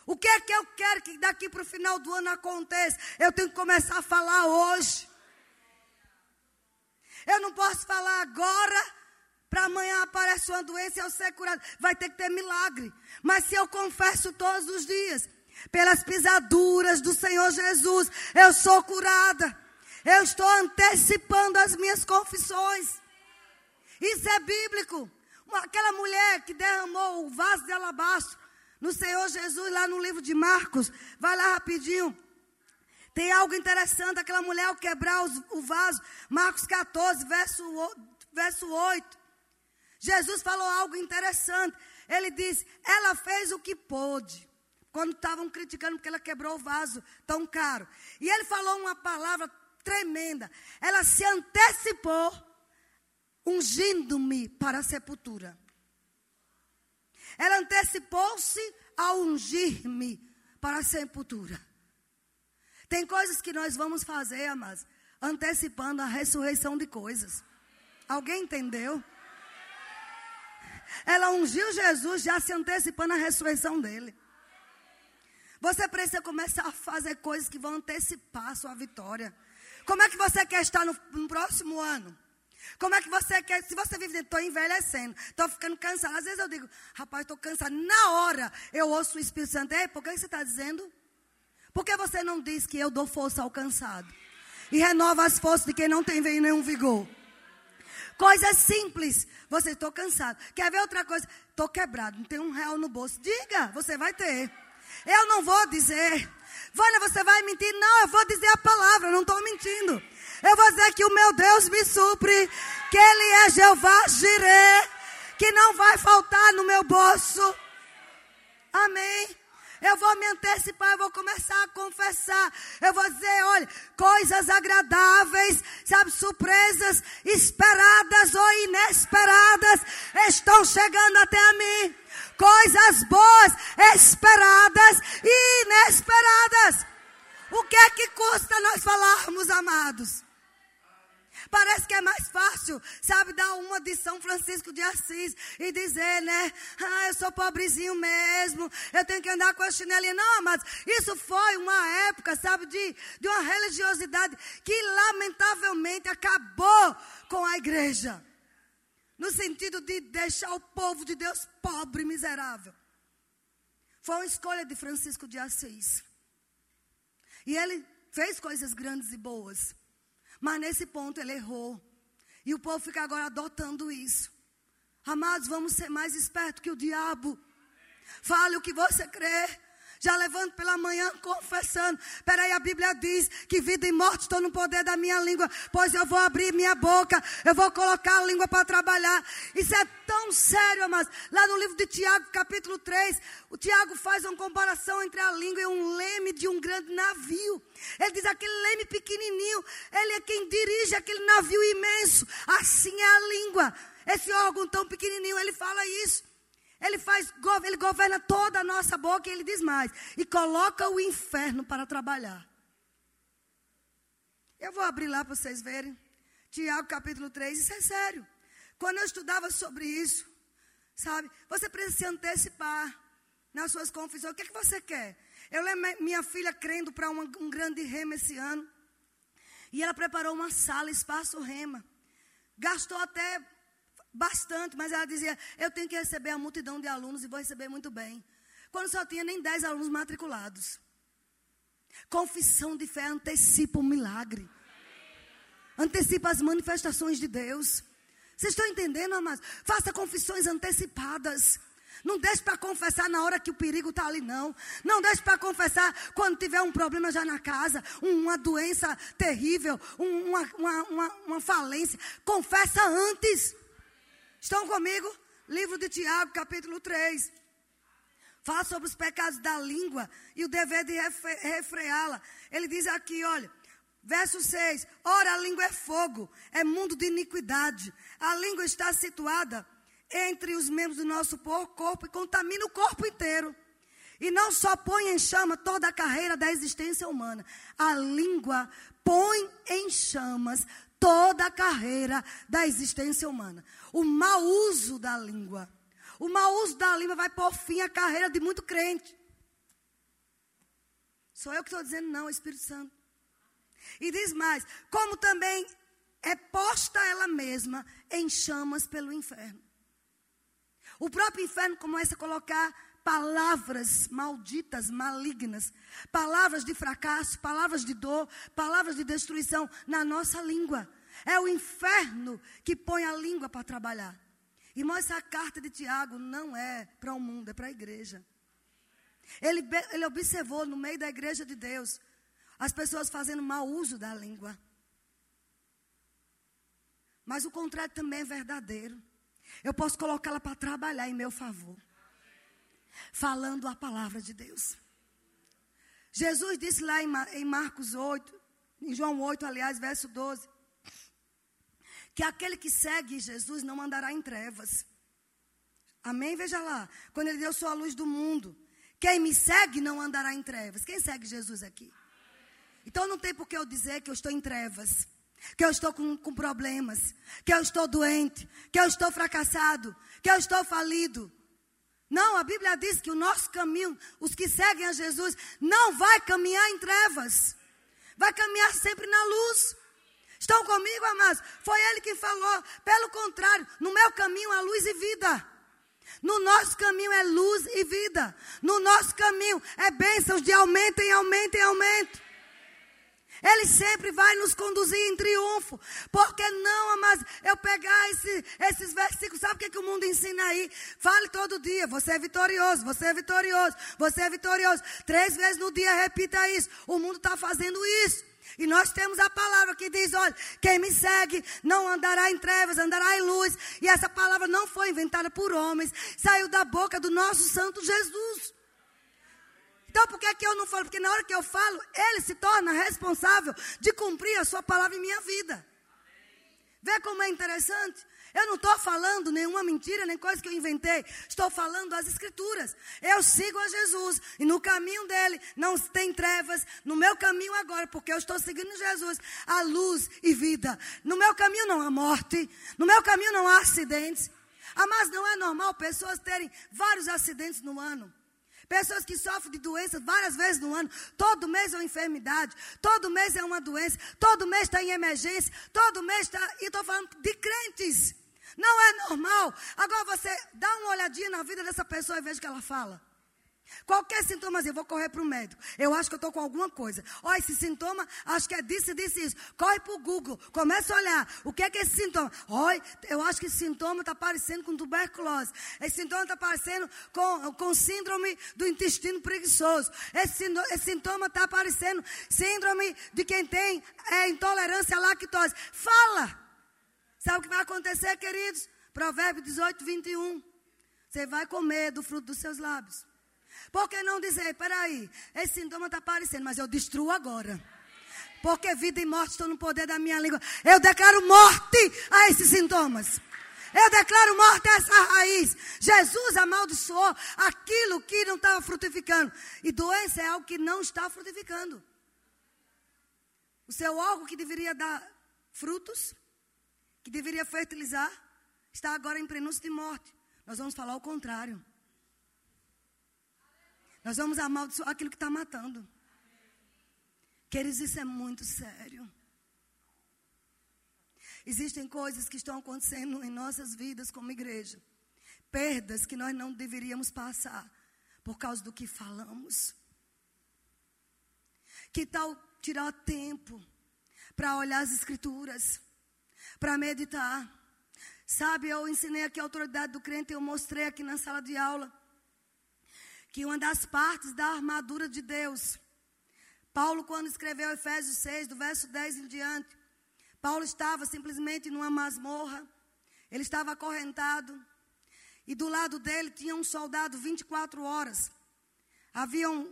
O que é que eu quero que daqui para o final do ano aconteça? Eu tenho que começar a falar hoje. Eu não posso falar agora, para amanhã aparecer uma doença e eu ser curado. Vai ter que ter milagre. Mas se eu confesso todos os dias, pelas pisaduras do Senhor Jesus, eu sou curada. Eu estou antecipando as minhas confissões. Isso é bíblico. Aquela mulher que derramou o vaso de alabastro no Senhor Jesus, lá no livro de Marcos. Vai lá rapidinho. Tem algo interessante, aquela mulher ao quebrar os, o vaso, Marcos 14, verso, verso 8. Jesus falou algo interessante. Ele disse: Ela fez o que pôde. Quando estavam criticando porque ela quebrou o vaso tão caro. E ele falou uma palavra tremenda. Ela se antecipou, ungindo-me para a sepultura. Ela antecipou-se a ungir-me para a sepultura. Tem coisas que nós vamos fazer, amados, antecipando a ressurreição de coisas. Alguém entendeu? Ela ungiu Jesus já se antecipando a ressurreição dele. Você precisa começar a fazer coisas que vão antecipar a sua vitória. Como é que você quer estar no, no próximo ano? Como é que você quer? Se você vive dentro, estou envelhecendo, estou ficando cansado. Às vezes eu digo, rapaz, estou cansado. Na hora eu ouço o Espírito Santo. Ei, por que você está dizendo? Por que você não diz que eu dou força ao cansado? E renova as forças de quem não tem nenhum vigor. Coisas simples. Você, estou cansado. Quer ver outra coisa? Estou quebrado, não tem um real no bolso. Diga, você vai ter. Eu não vou dizer. Vânia, você vai mentir? Não, eu vou dizer a palavra, não estou mentindo. Eu vou dizer que o meu Deus me supre, que Ele é Jeová Jireh, que não vai faltar no meu bolso. Amém. Eu vou me antecipar, eu vou começar a confessar. Eu vou dizer, olha, coisas agradáveis, sabe, surpresas esperadas ou inesperadas estão chegando até a mim coisas boas, esperadas e inesperadas. O que é que custa nós falarmos, amados? Parece que é mais fácil, sabe, dar uma de São Francisco de Assis e dizer, né? Ah, eu sou pobrezinho mesmo, eu tenho que andar com a chinelinha. Não, mas isso foi uma época, sabe, de, de uma religiosidade que lamentavelmente acabou com a igreja. no sentido de deixar o povo de Deus pobre miserável. Foi uma escolha de Francisco de Assis. E ele fez coisas grandes e boas. Mas nesse ponto ele errou. E o povo fica agora adotando isso. Amados, vamos ser mais espertos que o diabo. Fale o que você crê. Já levanto pela manhã confessando. Peraí, a Bíblia diz que vida e morte estão no poder da minha língua. Pois eu vou abrir minha boca. Eu vou colocar a língua para trabalhar. Isso é tão sério, amados. Lá no livro de Tiago, capítulo 3, o Tiago faz uma comparação entre a língua e um leme de um grande navio. Ele diz: aquele leme pequenininho, ele é quem dirige aquele navio imenso. Assim é a língua. Esse órgão tão pequenininho, ele fala isso. Ele faz, ele governa toda a nossa boca e ele diz mais. E coloca o inferno para trabalhar. Eu vou abrir lá para vocês verem. Tiago capítulo 3, isso é sério. Quando eu estudava sobre isso, sabe, você precisa se antecipar nas suas confissões. O que é que você quer? Eu lembro minha filha crendo para um grande rema esse ano. E ela preparou uma sala, espaço rema. Gastou até bastante, mas ela dizia: Eu tenho que receber a multidão de alunos e vou receber muito bem. Quando só tinha nem 10 alunos matriculados. Confissão de fé antecipa o milagre, antecipa as manifestações de Deus. Vocês estão entendendo, amados? Faça confissões antecipadas. Não deixe para confessar na hora que o perigo está ali, não. Não deixe para confessar quando tiver um problema já na casa, uma doença terrível, uma, uma, uma, uma falência. Confessa antes. Estão comigo? Livro de Tiago, capítulo 3. Fala sobre os pecados da língua e o dever de refreá-la. Ele diz aqui, olha, verso 6: Ora, a língua é fogo, é mundo de iniquidade. A língua está situada entre os membros do nosso corpo e contamina o corpo inteiro. E não só põe em chama toda a carreira da existência humana, a língua põe em chamas toda a carreira da existência humana. O mau uso da língua. O mau uso da língua vai por fim a carreira de muito crente. Sou eu que estou dizendo, não, o Espírito Santo. E diz mais: como também é posta ela mesma em chamas pelo inferno. O próprio inferno começa a colocar palavras malditas, malignas, palavras de fracasso, palavras de dor, palavras de destruição na nossa língua. É o inferno que põe a língua para trabalhar. Irmão, essa carta de Tiago não é para o mundo, é para a igreja. Ele, ele observou no meio da igreja de Deus as pessoas fazendo mau uso da língua. Mas o contrário também é verdadeiro. Eu posso colocá-la para trabalhar em meu favor falando a palavra de Deus. Jesus disse lá em Marcos 8, em João 8, aliás, verso 12, que aquele que segue Jesus não andará em trevas. Amém? Veja lá, quando ele deu sua luz do mundo. Quem me segue não andará em trevas. Quem segue Jesus aqui? Então não tem por que eu dizer que eu estou em trevas, que eu estou com, com problemas, que eu estou doente, que eu estou fracassado, que eu estou falido. Não, a Bíblia diz que o nosso caminho, os que seguem a Jesus, não vai caminhar em trevas. Vai caminhar sempre na luz. Estão comigo, amados? Foi ele que falou. Pelo contrário, no meu caminho há luz e vida. No nosso caminho é luz e vida. No nosso caminho é bênçãos de aumento em aumento em aumento. Ele sempre vai nos conduzir em triunfo. Porque não, amados, eu pegar esse, esses versículos, sabe o que, que o mundo ensina aí? Fale todo dia, você é vitorioso, você é vitorioso, você é vitorioso. Três vezes no dia repita isso. O mundo está fazendo isso. E nós temos a palavra que diz: olha, quem me segue não andará em trevas, andará em luz. E essa palavra não foi inventada por homens, saiu da boca do nosso Santo Jesus. Então, por que, que eu não falo? Porque na hora que eu falo, ele se torna responsável de cumprir a sua palavra em minha vida. Vê como é interessante? Eu não estou falando nenhuma mentira, nem coisa que eu inventei. Estou falando as escrituras. Eu sigo a Jesus. E no caminho dele não tem trevas. No meu caminho agora, porque eu estou seguindo Jesus, há luz e vida. No meu caminho não há morte. No meu caminho não há acidentes. Ah, mas não é normal pessoas terem vários acidentes no ano. Pessoas que sofrem de doenças várias vezes no ano. Todo mês é uma enfermidade. Todo mês é uma doença. Todo mês está em emergência. Todo mês está. E estou falando de crentes. Não é normal. Agora você dá uma olhadinha na vida dessa pessoa e veja o que ela fala. Qualquer sintoma, eu vou correr para o médico. Eu acho que eu estou com alguma coisa. Olha, esse sintoma, acho que é disso, disso, isso. Corre para o Google, começa a olhar. O que é que é esse sintoma? Olha, eu acho que esse sintoma está parecendo com tuberculose. Esse sintoma está parecendo com, com síndrome do intestino preguiçoso. Esse, esse sintoma está parecendo síndrome de quem tem é, intolerância à lactose. Fala! Sabe o que vai acontecer, queridos? Provérbio 18, 21. Você vai comer do fruto dos seus lábios. Por que não dizer, peraí, esse sintoma está aparecendo, mas eu destruo agora. Porque vida e morte estão no poder da minha língua. Eu declaro morte a esses sintomas. Eu declaro morte a essa raiz. Jesus amaldiçoou aquilo que não estava frutificando. E doença é algo que não está frutificando. O seu órgão que deveria dar frutos, que deveria fertilizar, está agora em prenúncio de morte. Nós vamos falar o contrário. Nós vamos amaldiçoar aquilo que está matando. Queridos, isso é muito sério. Existem coisas que estão acontecendo em nossas vidas como igreja. Perdas que nós não deveríamos passar por causa do que falamos. Que tal tirar tempo para olhar as escrituras, para meditar? Sabe, eu ensinei aqui a autoridade do crente, eu mostrei aqui na sala de aula que uma das partes da armadura de Deus. Paulo, quando escreveu Efésios 6, do verso 10 em diante, Paulo estava simplesmente numa masmorra, ele estava acorrentado, e do lado dele tinha um soldado 24 horas. Havia um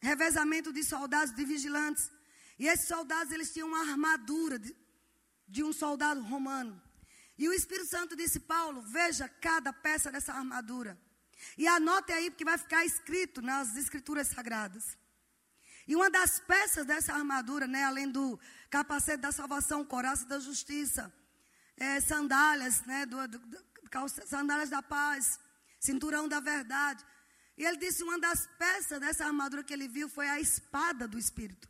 revezamento de soldados, de vigilantes, e esses soldados eles tinham uma armadura de, de um soldado romano. E o Espírito Santo disse: Paulo, veja cada peça dessa armadura. E anote aí, porque vai ficar escrito nas escrituras sagradas. E uma das peças dessa armadura, né, além do capacete da salvação, coraça da justiça, é, sandálias, né, do, do, sandálias da paz, cinturão da verdade. E ele disse uma das peças dessa armadura que ele viu foi a espada do Espírito.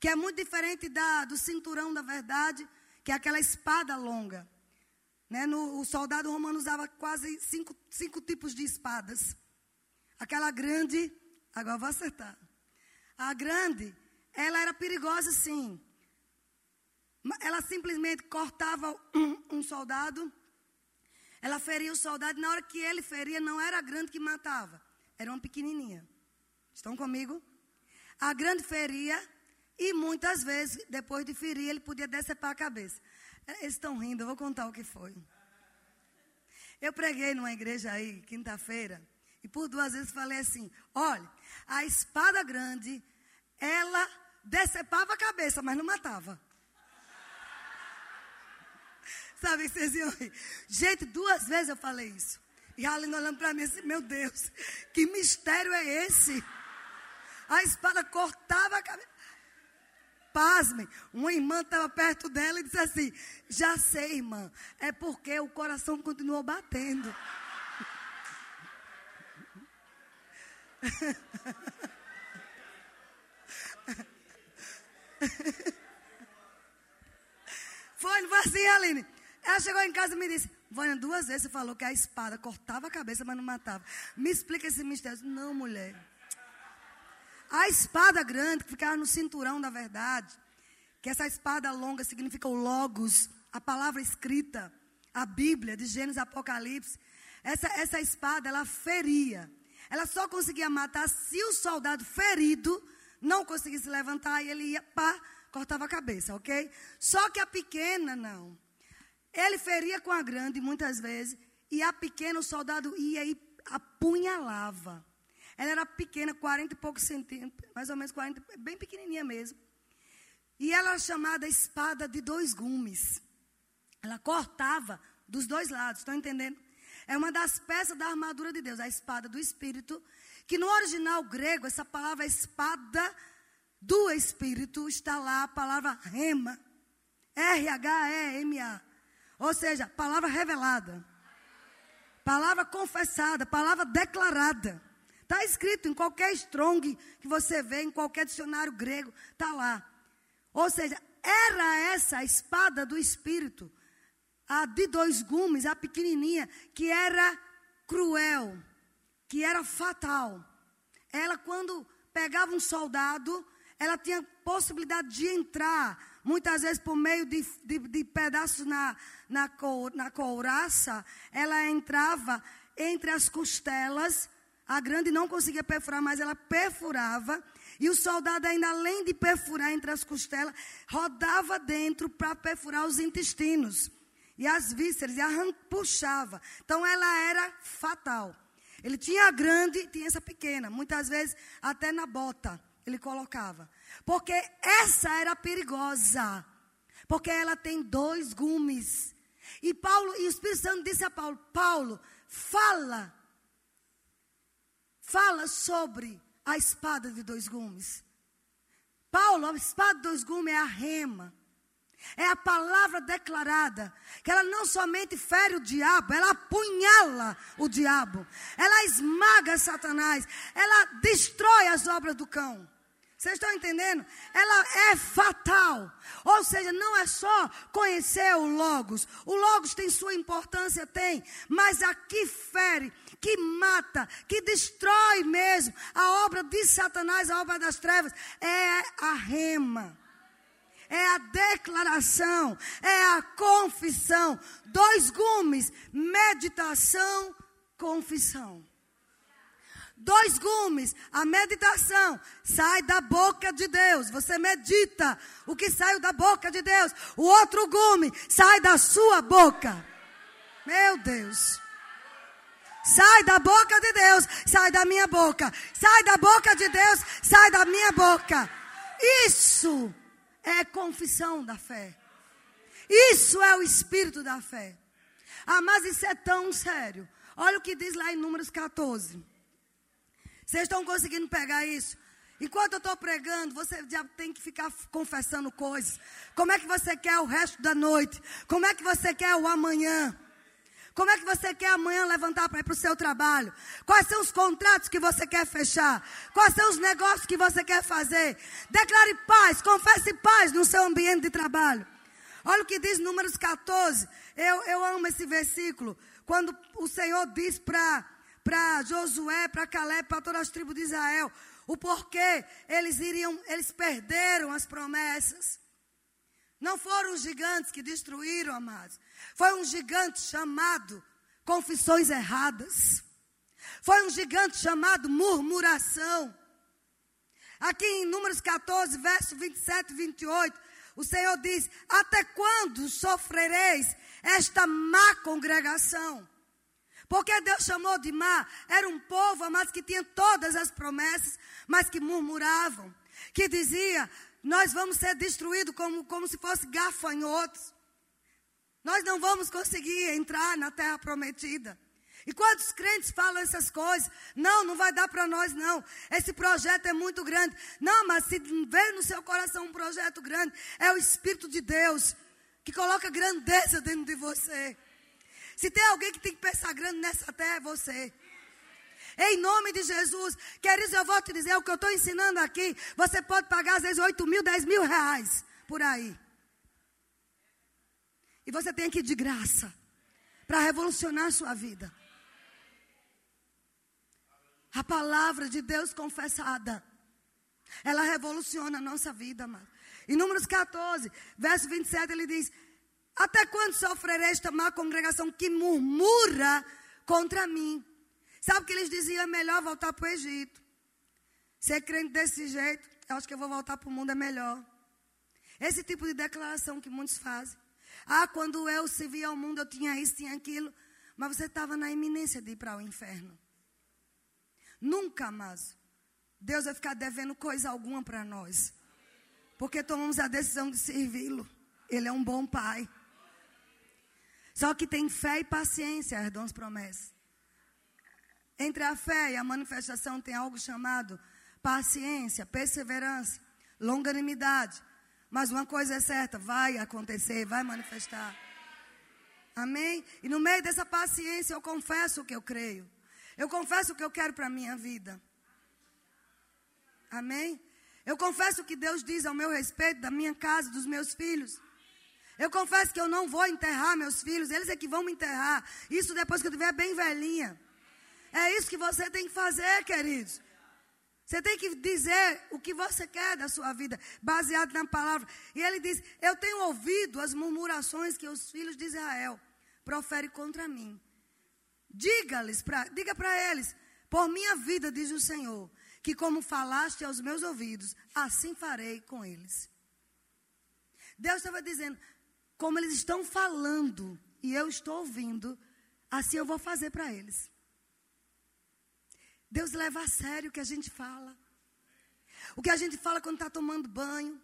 Que é muito diferente da, do cinturão da verdade, que é aquela espada longa. Né? No, o soldado romano usava quase cinco, cinco tipos de espadas. Aquela grande, agora vou acertar. A grande, ela era perigosa sim. Ela simplesmente cortava um, um soldado, ela feria o soldado, e na hora que ele feria, não era a grande que matava, era uma pequenininha. Estão comigo? A grande feria, e muitas vezes, depois de ferir, ele podia decepar a cabeça. Eles estão rindo, eu vou contar o que foi. Eu preguei numa igreja aí, quinta-feira, e por duas vezes falei assim: olha, a espada grande, ela decepava a cabeça, mas não matava. [LAUGHS] Sabe, vocês iam rir. Gente, duas vezes eu falei isso. E a Aline olhando para mim assim, meu Deus, que mistério é esse? A espada cortava a cabeça. Pasmem, uma irmã estava perto dela e disse assim: Já sei, irmã, é porque o coração continuou batendo. [LAUGHS] Foi, foi assim, Aline? Ela chegou em casa e me disse: Vânia, duas vezes você falou que a espada cortava a cabeça, mas não matava. Me explica esse mistério. Não, mulher. A espada grande que ficava no cinturão da verdade, que essa espada longa significa o logos, a palavra escrita, a Bíblia de Gênesis Apocalipse. Essa, essa espada, ela feria. Ela só conseguia matar se o soldado ferido não conseguisse levantar e ele ia, pá, cortava a cabeça, ok? Só que a pequena, não. Ele feria com a grande muitas vezes, e a pequena o soldado ia e apunhalava. Ela era pequena, 40 e poucos centímetros, mais ou menos 40, bem pequenininha mesmo. E ela era chamada espada de dois gumes. Ela cortava dos dois lados, estão entendendo? É uma das peças da armadura de Deus, a espada do Espírito, que no original grego, essa palavra espada do Espírito, está lá a palavra rema. R-H-E-M-A. Ou seja, palavra revelada. Palavra confessada, palavra declarada. Está escrito em qualquer strong que você vê, em qualquer dicionário grego, está lá. Ou seja, era essa a espada do Espírito. a de dois gumes, a pequenininha, que era cruel, que era fatal. Ela, quando pegava um soldado, ela tinha possibilidade de entrar, muitas vezes por meio de, de, de pedaços na, na, cor, na couraça, ela entrava entre as costelas, a grande não conseguia perfurar, mas ela perfurava, e o soldado, ainda além de perfurar entre as costelas, rodava dentro para perfurar os intestinos e as vísceras, e puxava. Então ela era fatal. Ele tinha a grande e tinha essa pequena. Muitas vezes até na bota ele colocava. Porque essa era perigosa. Porque ela tem dois gumes. E Paulo, e o Espírito Santo disse a Paulo: Paulo, fala. Fala sobre a espada de dois gumes. Paulo, a espada de dois gumes é a rema. É a palavra declarada. Que ela não somente fere o diabo, ela apunhala o diabo. Ela esmaga Satanás. Ela destrói as obras do cão. Vocês estão entendendo? Ela é fatal. Ou seja, não é só conhecer o Logos. O Logos tem sua importância, tem. Mas aqui fere, que mata, que destrói mesmo a obra de Satanás, a obra das trevas, é a rema é a declaração, é a confissão. Dois gumes: meditação, confissão. Dois gumes, a meditação sai da boca de Deus. Você medita o que saiu da boca de Deus. O outro gume sai da sua boca. Meu Deus. Sai da boca de Deus, sai da minha boca. Sai da boca de Deus, sai da minha boca. Isso é confissão da fé. Isso é o espírito da fé. Ah, mas isso é tão sério. Olha o que diz lá em Números 14. Vocês estão conseguindo pegar isso? Enquanto eu estou pregando, você já tem que ficar confessando coisas. Como é que você quer o resto da noite? Como é que você quer o amanhã? Como é que você quer amanhã levantar para ir para o seu trabalho? Quais são os contratos que você quer fechar? Quais são os negócios que você quer fazer? Declare paz, confesse paz no seu ambiente de trabalho. Olha o que diz Números 14. Eu, eu amo esse versículo. Quando o Senhor diz para Josué, para Caleb, para todas as tribos de Israel, o porquê eles iriam, eles perderam as promessas. Não foram os gigantes que destruíram, amados. Foi um gigante chamado confissões erradas. Foi um gigante chamado murmuração. Aqui em Números 14, verso 27 e 28, o Senhor diz: Até quando sofrereis esta má congregação? Porque Deus chamou de má, era um povo, amados, que tinha todas as promessas, mas que murmuravam, que dizia: Nós vamos ser destruídos como, como se fosse gafanhotos. Nós não vamos conseguir entrar na terra prometida. E quantos crentes falam essas coisas? Não, não vai dar para nós, não. Esse projeto é muito grande. Não, mas se veio no seu coração um projeto grande, é o Espírito de Deus que coloca grandeza dentro de você. Se tem alguém que tem que pensar grande nessa terra, é você. Em nome de Jesus, queridos, eu vou te dizer o que eu estou ensinando aqui. Você pode pagar às vezes 8 mil, 10 mil reais por aí. E você tem ir de graça para revolucionar a sua vida. A palavra de Deus confessada, ela revoluciona a nossa vida, amado. Em Números 14, verso 27, ele diz: Até quando sofrerei esta má congregação que murmura contra mim? Sabe o que eles diziam? É melhor voltar para o Egito. Ser crente desse jeito, eu acho que eu vou voltar para o mundo, é melhor. Esse tipo de declaração que muitos fazem. Ah, quando eu se ao mundo, eu tinha isso, tinha aquilo. Mas você estava na iminência de ir para o inferno. Nunca mais. Deus vai ficar devendo coisa alguma para nós. Porque tomamos a decisão de servi-lo. Ele é um bom pai. Só que tem fé e paciência, as promessas. Entre a fé e a manifestação tem algo chamado paciência, perseverança, longanimidade. Mas uma coisa é certa, vai acontecer, vai manifestar. Amém? E no meio dessa paciência eu confesso o que eu creio. Eu confesso o que eu quero para a minha vida. Amém? Eu confesso o que Deus diz ao meu respeito, da minha casa, dos meus filhos. Eu confesso que eu não vou enterrar meus filhos, eles é que vão me enterrar. Isso depois que eu estiver bem velhinha. É isso que você tem que fazer, queridos. Você tem que dizer o que você quer da sua vida, baseado na palavra. E ele diz: Eu tenho ouvido as murmurações que os filhos de Israel proferem contra mim. Diga-lhes, diga para eles, por minha vida, diz o Senhor, que como falaste aos meus ouvidos, assim farei com eles. Deus estava dizendo, como eles estão falando e eu estou ouvindo, assim eu vou fazer para eles. Deus leva a sério o que a gente fala. O que a gente fala quando está tomando banho.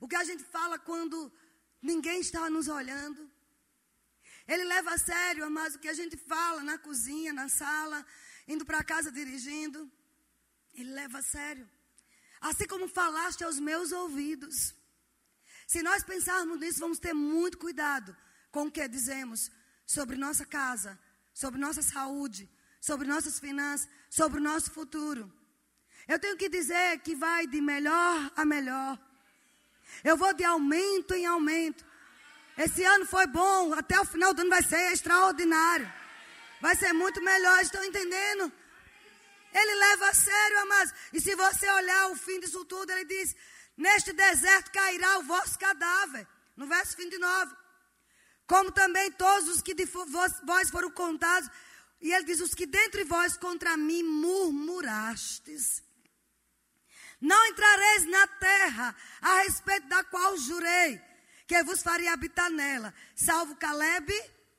O que a gente fala quando ninguém está nos olhando. Ele leva a sério, mas o que a gente fala na cozinha, na sala, indo para casa dirigindo. Ele leva a sério. Assim como falaste aos meus ouvidos. Se nós pensarmos nisso, vamos ter muito cuidado com o que dizemos sobre nossa casa, sobre nossa saúde, sobre nossas finanças, sobre o nosso futuro. Eu tenho que dizer que vai de melhor a melhor. Eu vou de aumento em aumento. Esse ano foi bom, até o final do ano vai ser extraordinário. Vai ser muito melhor, estão entendendo? Ele leva a sério, amados. E se você olhar o fim disso tudo, ele diz: Neste deserto cairá o vosso cadáver. No verso 29. Como também todos os que de vós foram contados. E ele diz: Os que dentre vós contra mim murmurastes. Não entrareis na terra a respeito da qual jurei que vos faria habitar nela, salvo Caleb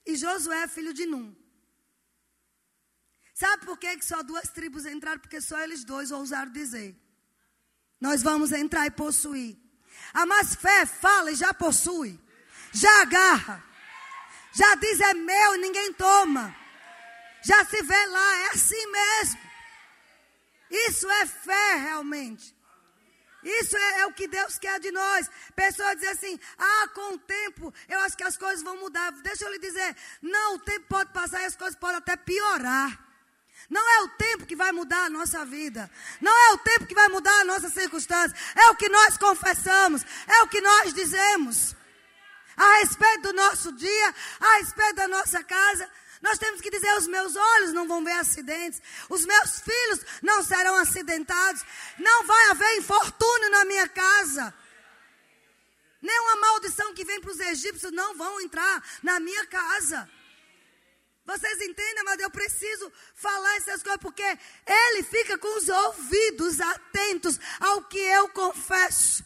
e Josué, filho de Num. Sabe por que, só duas tribos entraram? Porque só eles dois ousaram dizer. Nós vamos entrar e possuir. A mais fé fala e já possui. Já agarra. Já diz é meu ninguém toma. Já se vê lá, é assim mesmo. Isso é fé realmente. Isso é, é, o que Deus quer de nós. Pessoas dizem assim: ah, com o tempo eu acho que as coisas vão mudar. Deixa eu lhe dizer: não, o tempo pode passar e as coisas podem até piorar. Não é o tempo que vai mudar a nossa vida. Não é o tempo que vai mudar a nossa circunstância. É o que nós confessamos. É o que nós dizemos. A respeito do nosso dia, a respeito da nossa casa. Nós temos que dizer: os meus olhos não vão ver acidentes, os meus filhos não serão acidentados, não vai haver infortúnio na minha casa. Nenhuma maldição que vem para os egípcios não vão entrar na minha casa. Vocês entendem, mas eu preciso falar essas coisas porque ele fica com os ouvidos atentos ao que eu confesso.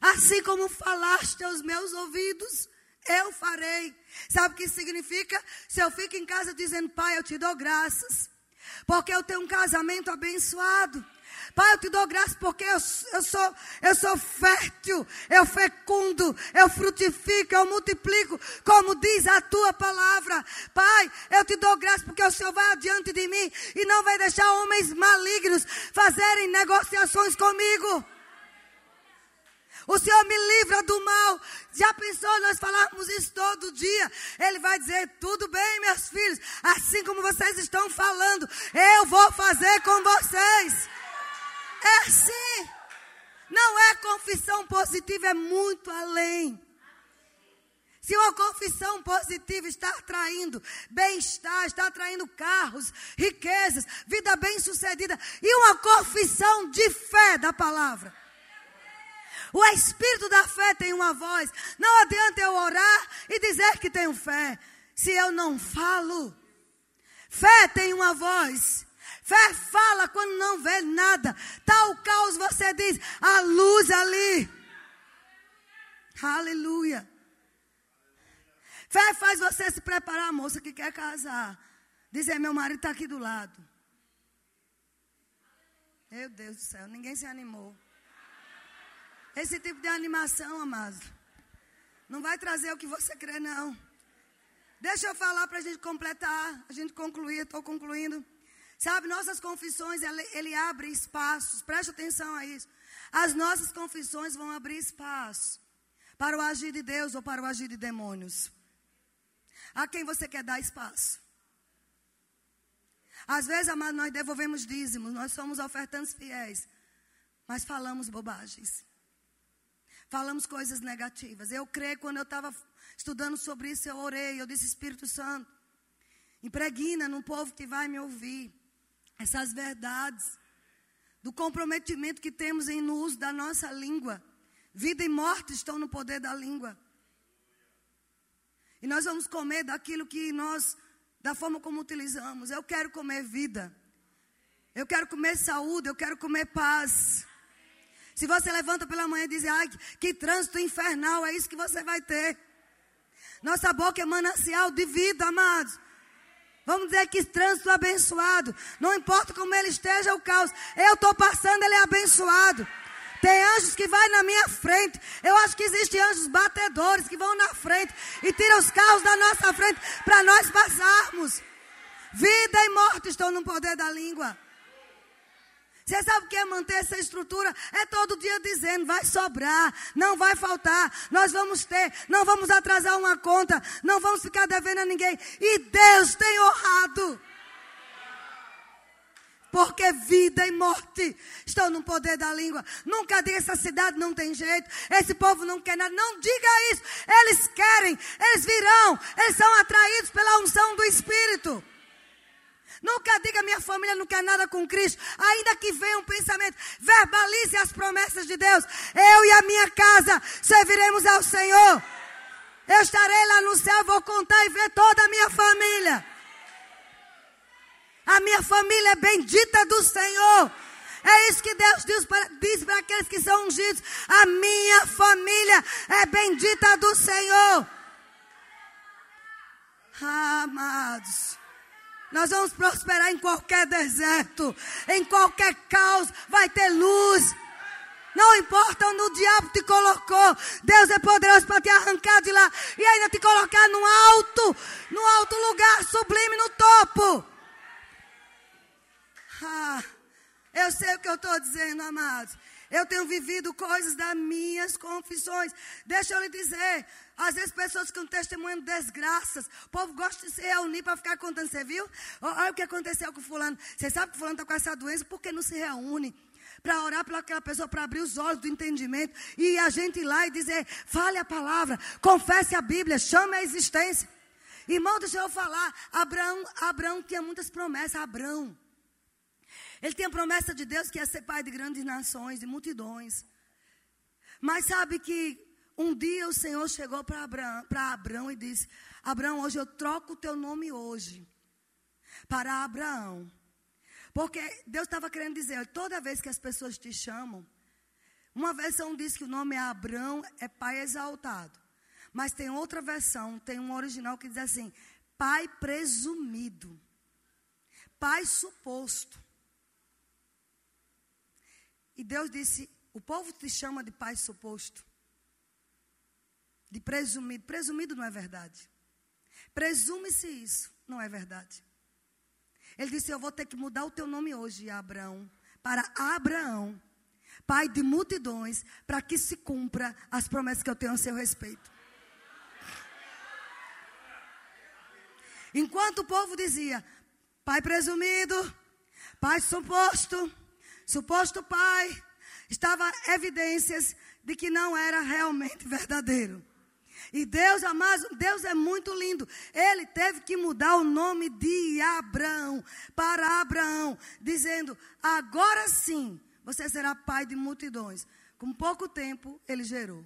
Assim como falaste aos meus ouvidos, eu farei. Sabe o que significa? Se eu fico em casa dizendo, Pai, eu te dou graças, porque eu tenho um casamento abençoado. Pai, eu te dou graças porque eu, eu, sou, eu sou fértil, eu fecundo, eu frutifico, eu multiplico, como diz a tua palavra. Pai, eu te dou graças porque o Senhor vai adiante de mim e não vai deixar homens malignos fazerem negociações comigo. O Senhor me livra do mal. Já pensou nós falarmos isso todo dia? Ele vai dizer: tudo bem, meus filhos, assim como vocês estão falando, eu vou fazer com vocês. É assim. Não é confissão positiva, é muito além. Se uma confissão positiva está atraindo bem-estar, está atraindo carros, riquezas, vida bem-sucedida, e uma confissão de fé da palavra. O espírito da fé tem uma voz. Não adianta eu orar e dizer que tenho fé, se eu não falo. Fé tem uma voz. Fé fala quando não vê nada. Tal caos você diz, a luz ali. Aleluia. Fé faz você se preparar, moça que quer casar. Dizer, meu marido está aqui do lado. Meu Deus do céu, ninguém se animou. Esse tipo de animação, amado, não vai trazer o que você crê, não. Deixa eu falar para a gente completar, a gente concluir, estou concluindo. Sabe, nossas confissões, ele, ele abre espaços, preste atenção a isso. As nossas confissões vão abrir espaço para o agir de Deus ou para o agir de demônios. A quem você quer dar espaço? Às vezes, amado, nós devolvemos dízimos, nós somos ofertantes fiéis, mas falamos bobagens. Falamos coisas negativas. Eu creio, quando eu estava estudando sobre isso, eu orei, eu disse, Espírito Santo, impregna no povo que vai me ouvir essas verdades do comprometimento que temos em no uso da nossa língua. Vida e morte estão no poder da língua. E nós vamos comer daquilo que nós, da forma como utilizamos. Eu quero comer vida. Eu quero comer saúde, eu quero comer paz. Se você levanta pela manhã e diz, ai, que trânsito infernal, é isso que você vai ter. Nossa boca é manancial de vida, amados. Vamos dizer que trânsito abençoado. Não importa como ele esteja, o caos. Eu estou passando, ele é abençoado. Tem anjos que vai na minha frente. Eu acho que existem anjos batedores que vão na frente e tiram os carros da nossa frente para nós passarmos. Vida e morte estão no poder da língua. Você sabe o que é manter essa estrutura? É todo dia dizendo: vai sobrar, não vai faltar, nós vamos ter, não vamos atrasar uma conta, não vamos ficar devendo a ninguém. E Deus tem honrado. Porque vida e morte estão no poder da língua. Nunca diga essa cidade não tem jeito, esse povo não quer nada. Não diga isso. Eles querem, eles virão, eles são atraídos pela unção do Espírito. Nunca diga minha família não quer nada com Cristo. Ainda que venha um pensamento, verbalize as promessas de Deus. Eu e a minha casa serviremos ao Senhor. Eu estarei lá no céu, vou contar e ver toda a minha família. A minha família é bendita do Senhor. É isso que Deus diz para, diz para aqueles que são ungidos. A minha família é bendita do Senhor. Amados. Nós vamos prosperar em qualquer deserto, em qualquer caos, vai ter luz. Não importa onde o diabo te colocou, Deus é poderoso para te arrancar de lá e ainda te colocar no alto, no alto lugar, sublime no topo. Ah, eu sei o que eu estou dizendo, amados. Eu tenho vivido coisas das minhas confissões. Deixa eu lhe dizer, às vezes pessoas com testemunho desgraças. O povo gosta de se reunir para ficar contando. Você viu? Olha o que aconteceu com fulano. Você sabe que fulano está com essa doença, por que não se reúne? Para orar pela aquela pessoa, para abrir os olhos do entendimento. E a gente ir lá e dizer, fale a palavra, confesse a Bíblia, chame a existência. Irmão, deixa eu falar. Abraão, Abraão tinha muitas promessas. Abraão. Ele tinha promessa de Deus que ia ser pai de grandes nações, de multidões. Mas sabe que um dia o Senhor chegou para Abraão, Abraão e disse: Abraão, hoje eu troco o teu nome hoje para Abraão. Porque Deus estava querendo dizer, toda vez que as pessoas te chamam, uma versão diz que o nome é Abraão, é pai exaltado. Mas tem outra versão, tem um original que diz assim: pai presumido, pai suposto. E Deus disse: o povo te chama de pai suposto de presumido. Presumido não é verdade. Presume-se isso, não é verdade. Ele disse: Eu vou ter que mudar o teu nome hoje, Abraão, para Abraão, pai de multidões, para que se cumpra as promessas que eu tenho a seu respeito. Enquanto o povo dizia: Pai presumido, pai suposto, suposto pai, estava evidências de que não era realmente verdadeiro. E Deus, amado, Deus é muito lindo. Ele teve que mudar o nome de Abraão para Abraão, dizendo: agora sim você será pai de multidões. Com pouco tempo ele gerou.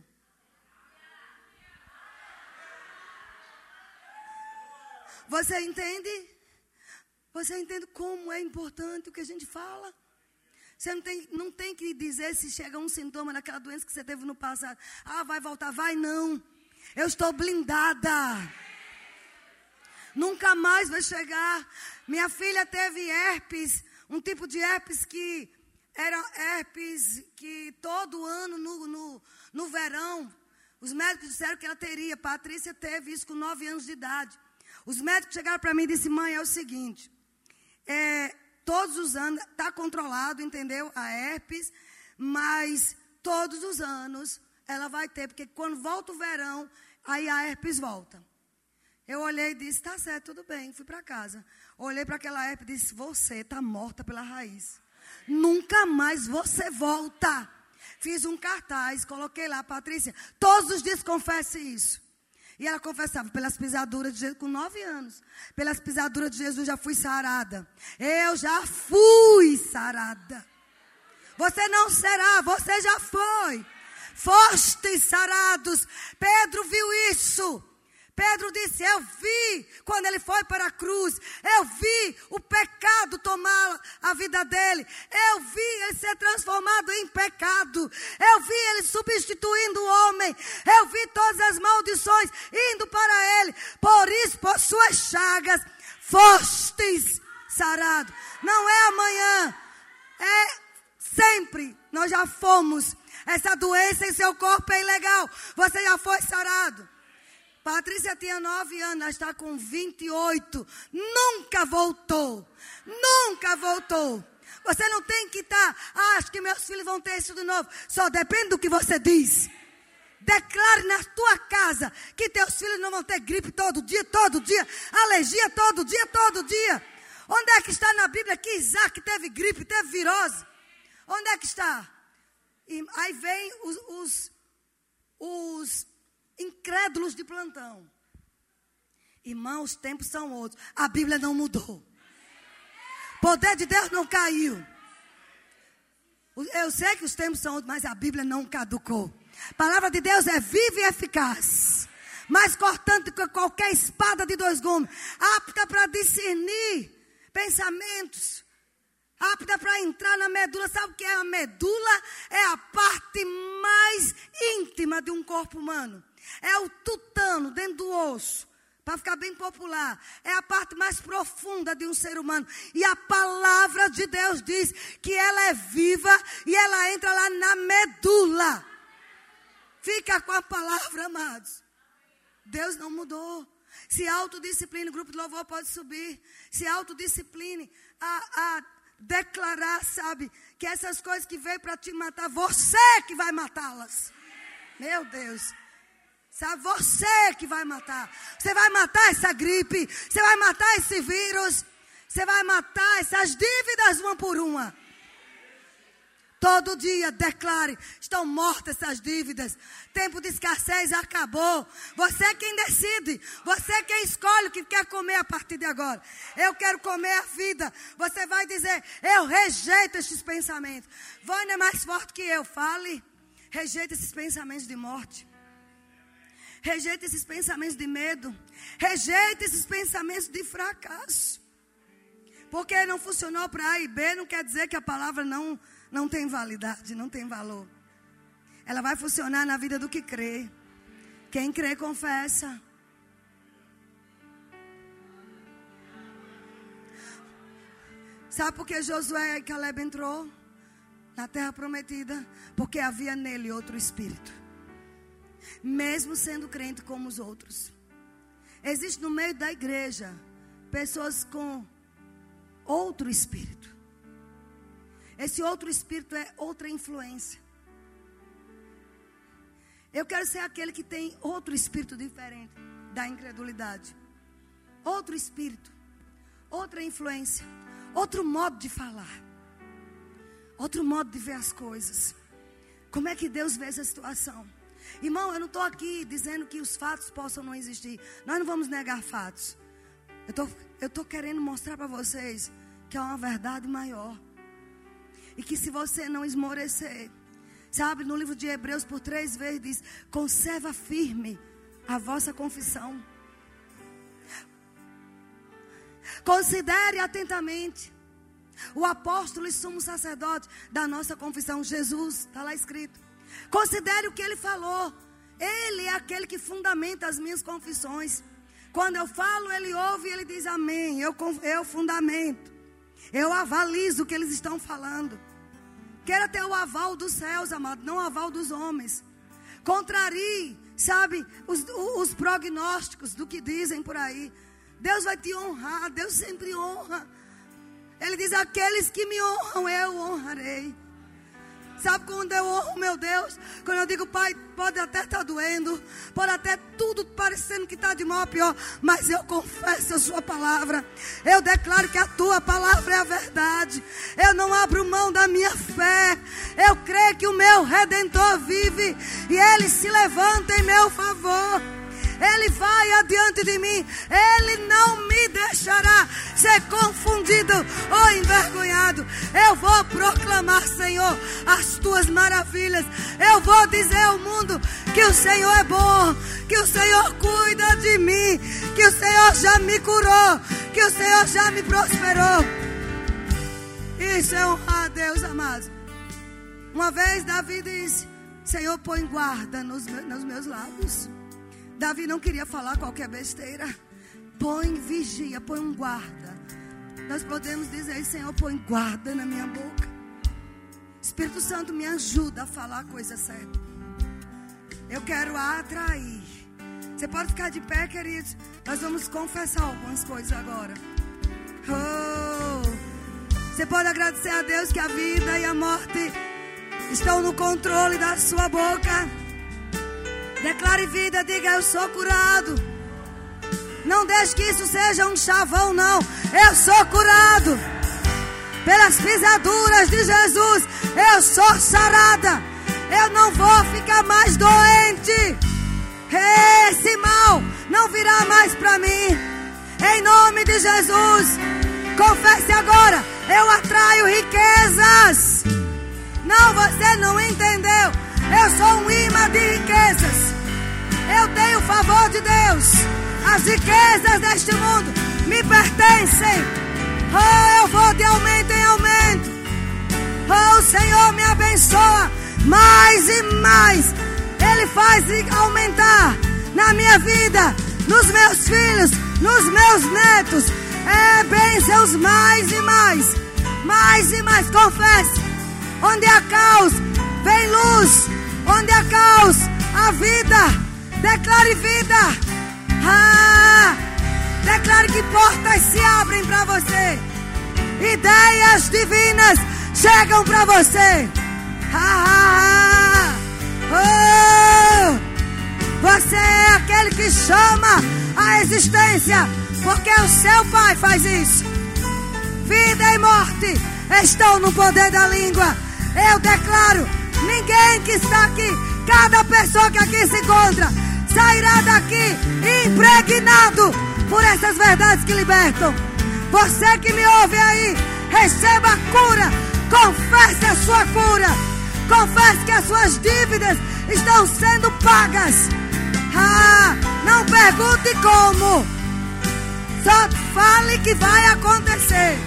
Você entende? Você entende como é importante o que a gente fala? Você não tem, não tem que dizer se chega um sintoma daquela doença que você teve no passado. Ah, vai voltar, vai não. Eu estou blindada. Nunca mais vai chegar. Minha filha teve herpes, um tipo de herpes que era herpes que todo ano no, no, no verão, os médicos disseram que ela teria. Patrícia teve isso com nove anos de idade. Os médicos chegaram para mim e disseram: mãe, é o seguinte, é, todos os anos, está controlado, entendeu? A herpes, mas todos os anos ela vai ter, porque quando volta o verão, aí a herpes volta. Eu olhei e disse, tá certo, tudo bem, fui para casa. Olhei para aquela herpes e disse, você está morta pela raiz. Nunca mais você volta. Fiz um cartaz, coloquei lá, Patrícia, todos os dias confesse isso. E ela confessava, pelas pisaduras de Jesus, com nove anos, pelas pisaduras de Jesus já fui sarada. Eu já fui sarada. Você não será, você já foi. Fostes sarados. Pedro viu isso. Pedro disse: Eu vi quando ele foi para a cruz, eu vi o pecado tomar a vida dele, eu vi ele ser transformado em pecado, eu vi ele substituindo o homem, eu vi todas as maldições indo para ele. Por isso, por suas chagas, fostes sarado. Não é amanhã, é sempre. Nós já fomos. Essa doença em seu corpo é ilegal. Você já foi sarado. Patrícia tinha 9 anos, ela está com 28. Nunca voltou. Nunca voltou. Você não tem que estar, tá, ah, acho que meus filhos vão ter isso de novo. Só depende do que você diz. Declare na tua casa que teus filhos não vão ter gripe todo dia, todo dia, alergia todo dia, todo dia. Onde é que está na Bíblia que Isaac teve gripe, teve virose? Onde é que está? E aí vem os, os, os incrédulos de plantão. Irmão, os tempos são outros. A Bíblia não mudou. Poder de Deus não caiu. Eu sei que os tempos são outros, mas a Bíblia não caducou. A palavra de Deus é viva e eficaz. Mais cortante que qualquer espada de dois gumes. Apta para discernir pensamentos. Apta para entrar na medula. Sabe o que é a medula? É a parte mais íntima de um corpo humano. É o tutano dentro do osso. Para ficar bem popular, é a parte mais profunda de um ser humano. E a palavra de Deus diz que ela é viva e ela entra lá na medula. Fica com a palavra, amados. Deus não mudou. Se autodiscipline, o grupo de louvor pode subir. Se autodiscipline a, a declarar, sabe, que essas coisas que veio para te matar, você que vai matá-las. Meu Deus. Sabe, você que vai matar. Você vai matar essa gripe. Você vai matar esse vírus. Você vai matar essas dívidas uma por uma. Todo dia declare: estão mortas essas dívidas. Tempo de escassez acabou. Você é quem decide. Você é quem escolhe o que quer comer a partir de agora. Eu quero comer a vida. Você vai dizer: eu rejeito estes pensamentos. Vânia é mais forte que eu. Fale. Rejeita esses pensamentos de morte. Rejeita esses pensamentos de medo. Rejeita esses pensamentos de fracasso. Porque não funcionou para A e B, não quer dizer que a palavra não, não tem validade, não tem valor. Ela vai funcionar na vida do que crê. Quem crê, confessa. Sabe por que Josué e Caleb entrou na terra prometida? Porque havia nele outro espírito mesmo sendo crente como os outros. Existe no meio da igreja pessoas com outro espírito. Esse outro espírito é outra influência. Eu quero ser aquele que tem outro espírito diferente da incredulidade. Outro espírito, outra influência, outro modo de falar, outro modo de ver as coisas. Como é que Deus vê essa situação? Irmão, eu não estou aqui dizendo que os fatos possam não existir. Nós não vamos negar fatos. Eu estou querendo mostrar para vocês que é uma verdade maior. E que se você não esmorecer, sabe, no livro de Hebreus, por três vezes diz: conserva firme a vossa confissão. Considere atentamente o apóstolo e sumo sacerdote da nossa confissão, Jesus, está lá escrito. Considere o que ele falou. Ele é aquele que fundamenta as minhas confissões. Quando eu falo, ele ouve e ele diz amém. Eu, eu fundamento. Eu avalizo o que eles estão falando. Queira ter o aval dos céus, amado, não o aval dos homens. Contrarie, sabe, os, os prognósticos do que dizem por aí. Deus vai te honrar, Deus sempre honra. Ele diz: Aqueles que me honram, eu honrarei. Sabe quando eu honro meu Deus? Quando eu digo, Pai, pode até estar tá doendo, pode até tudo parecendo que está de mal a pior, mas eu confesso a Sua palavra. Eu declaro que a Tua palavra é a verdade. Eu não abro mão da minha fé. Eu creio que o meu Redentor vive e Ele se levanta em meu favor. Ele vai adiante de mim. Ele não me deixará ser confundido ou envergonhado. Eu vou proclamar, Senhor, as tuas maravilhas. Eu vou dizer ao mundo que o Senhor é bom, que o Senhor cuida de mim, que o Senhor já me curou, que o Senhor já me prosperou. Isso é honrar a Deus, amados. Uma vez Davi disse: Senhor, põe guarda nos, meus lábios. Davi não queria falar qualquer besteira. Põe vigia, põe um guarda. Nós podemos dizer, Senhor, põe guarda na minha boca. Espírito Santo me ajuda a falar coisa certa. Eu quero atrair. Você pode ficar de pé, queridos. Nós vamos confessar algumas coisas agora. Oh. Você pode agradecer a Deus que a vida e a morte estão no controle da sua boca. Declare vida, diga eu sou curado. Não deixe que isso seja um chavão, não. Eu sou curado. Pelas pisaduras de Jesus, eu sou sarada. Eu não vou ficar mais doente. Esse mal não virá mais para mim. Em nome de Jesus. Confesse agora. Eu atraio riquezas. Não, você não entendeu. Eu sou um imã de riquezas. Eu tenho o favor de Deus. As riquezas deste mundo me pertencem. Oh, eu vou de aumento em aumento. Oh, o Senhor me abençoa mais e mais. Ele faz aumentar na minha vida, nos meus filhos, nos meus netos. É bênçãos mais e mais. Mais e mais. Confesse. Onde há caos, vem luz. Onde há caos, a vida. Declare vida. Ah, declare que portas se abrem para você. Ideias divinas chegam para você. Ah, oh, você é aquele que chama a existência, porque o seu pai faz isso. Vida e morte estão no poder da língua. Eu declaro: ninguém que está aqui, cada pessoa que aqui se encontra, sairá daqui impregnado por essas verdades que libertam. Você que me ouve aí, receba a cura, confesse a sua cura, confesse que as suas dívidas estão sendo pagas. Ah, não pergunte como, só fale que vai acontecer.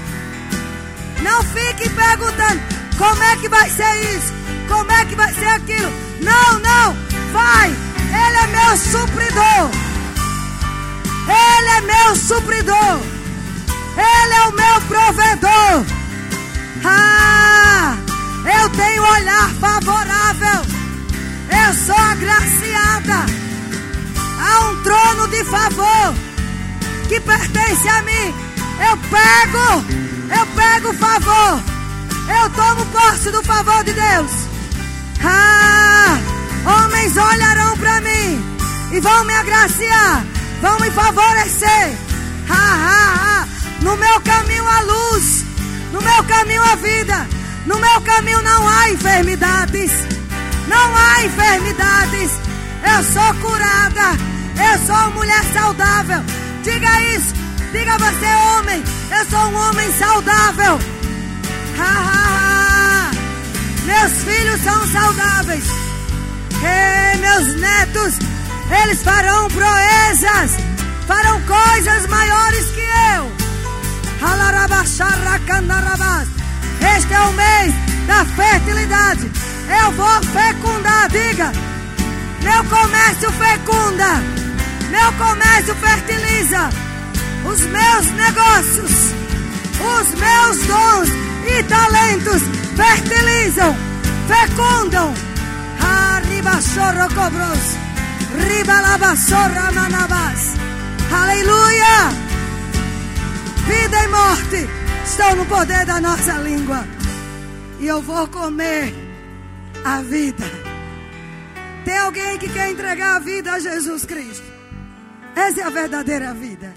Não fique perguntando como é que vai ser isso, como é que vai ser aquilo. Não, não, vai. Ele é meu supridor. Ele é meu supridor. Ele é o meu provedor. Ah, eu tenho olhar favorável. Eu sou agraciada. Há um trono de favor que pertence a mim. Eu pego, eu pego o favor. Eu tomo posse do favor de Deus. Ah! Homens olharão para mim e vão me agraciar, vão me favorecer. Ha. No meu caminho a luz, no meu caminho a vida, no meu caminho não há enfermidades, não há enfermidades. Eu sou curada, eu sou mulher saudável. Diga isso, diga você, homem, eu sou um homem saudável. Ha. Meus filhos são saudáveis. Ei, meus netos, eles farão proezas, farão coisas maiores que eu. Este é o mês da fertilidade. Eu vou fecundar, diga. Meu comércio fecunda. Meu comércio fertiliza. Os meus negócios, os meus dons e talentos fertilizam, fecundam Arriba sorro cobros. Riba lava sorra nanabas. Aleluia. Vida e morte estão no poder da nossa língua. E eu vou comer a vida. Tem alguém que quer entregar a vida a Jesus Cristo? Essa é a verdadeira vida.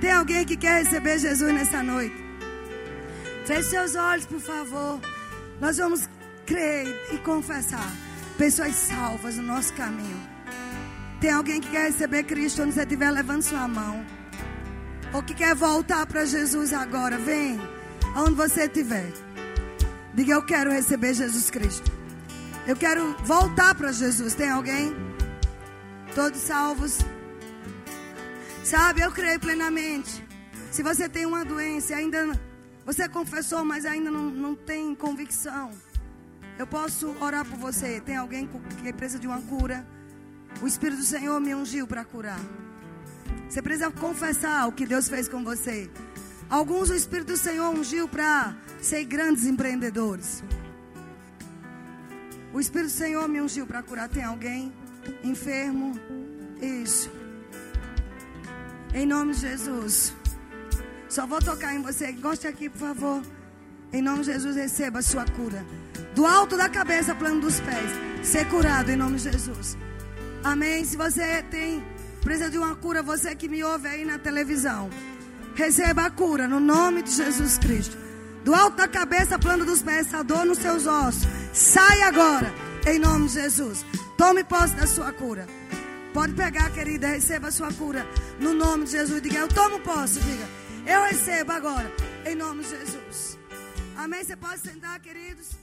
Tem alguém que quer receber Jesus nessa noite? Feche seus olhos, por favor. Nós vamos crer e confessar pessoas salvas no nosso caminho. Tem alguém que quer receber Cristo onde você estiver, levando sua mão. Ou que quer voltar para Jesus agora, vem. Aonde você estiver. Diga, eu quero receber Jesus Cristo. Eu quero voltar para Jesus. Tem alguém? Todos salvos? Sabe, eu creio plenamente. Se você tem uma doença, ainda você confessou, mas ainda não, não tem convicção. Eu posso orar por você. Tem alguém que precisa de uma cura? O Espírito do Senhor me ungiu para curar. Você precisa confessar o que Deus fez com você. Alguns o Espírito do Senhor ungiu para ser grandes empreendedores. O Espírito do Senhor me ungiu para curar. Tem alguém enfermo? Isso. Em nome de Jesus. Só vou tocar em você. Goste aqui, por favor. Em nome de Jesus, receba a sua cura. Do alto da cabeça, plano dos pés. Ser curado em nome de Jesus. Amém. Se você tem precisa de uma cura, você que me ouve aí na televisão, receba a cura no nome de Jesus Cristo. Do alto da cabeça, plano dos pés, essa dor nos seus ossos. Sai agora, em nome de Jesus. Tome posse da sua cura. Pode pegar, querida, receba a sua cura no nome de Jesus. Diga, eu tomo posse, diga, eu recebo agora, em nome de Jesus. Amém? Você pode sentar, queridos?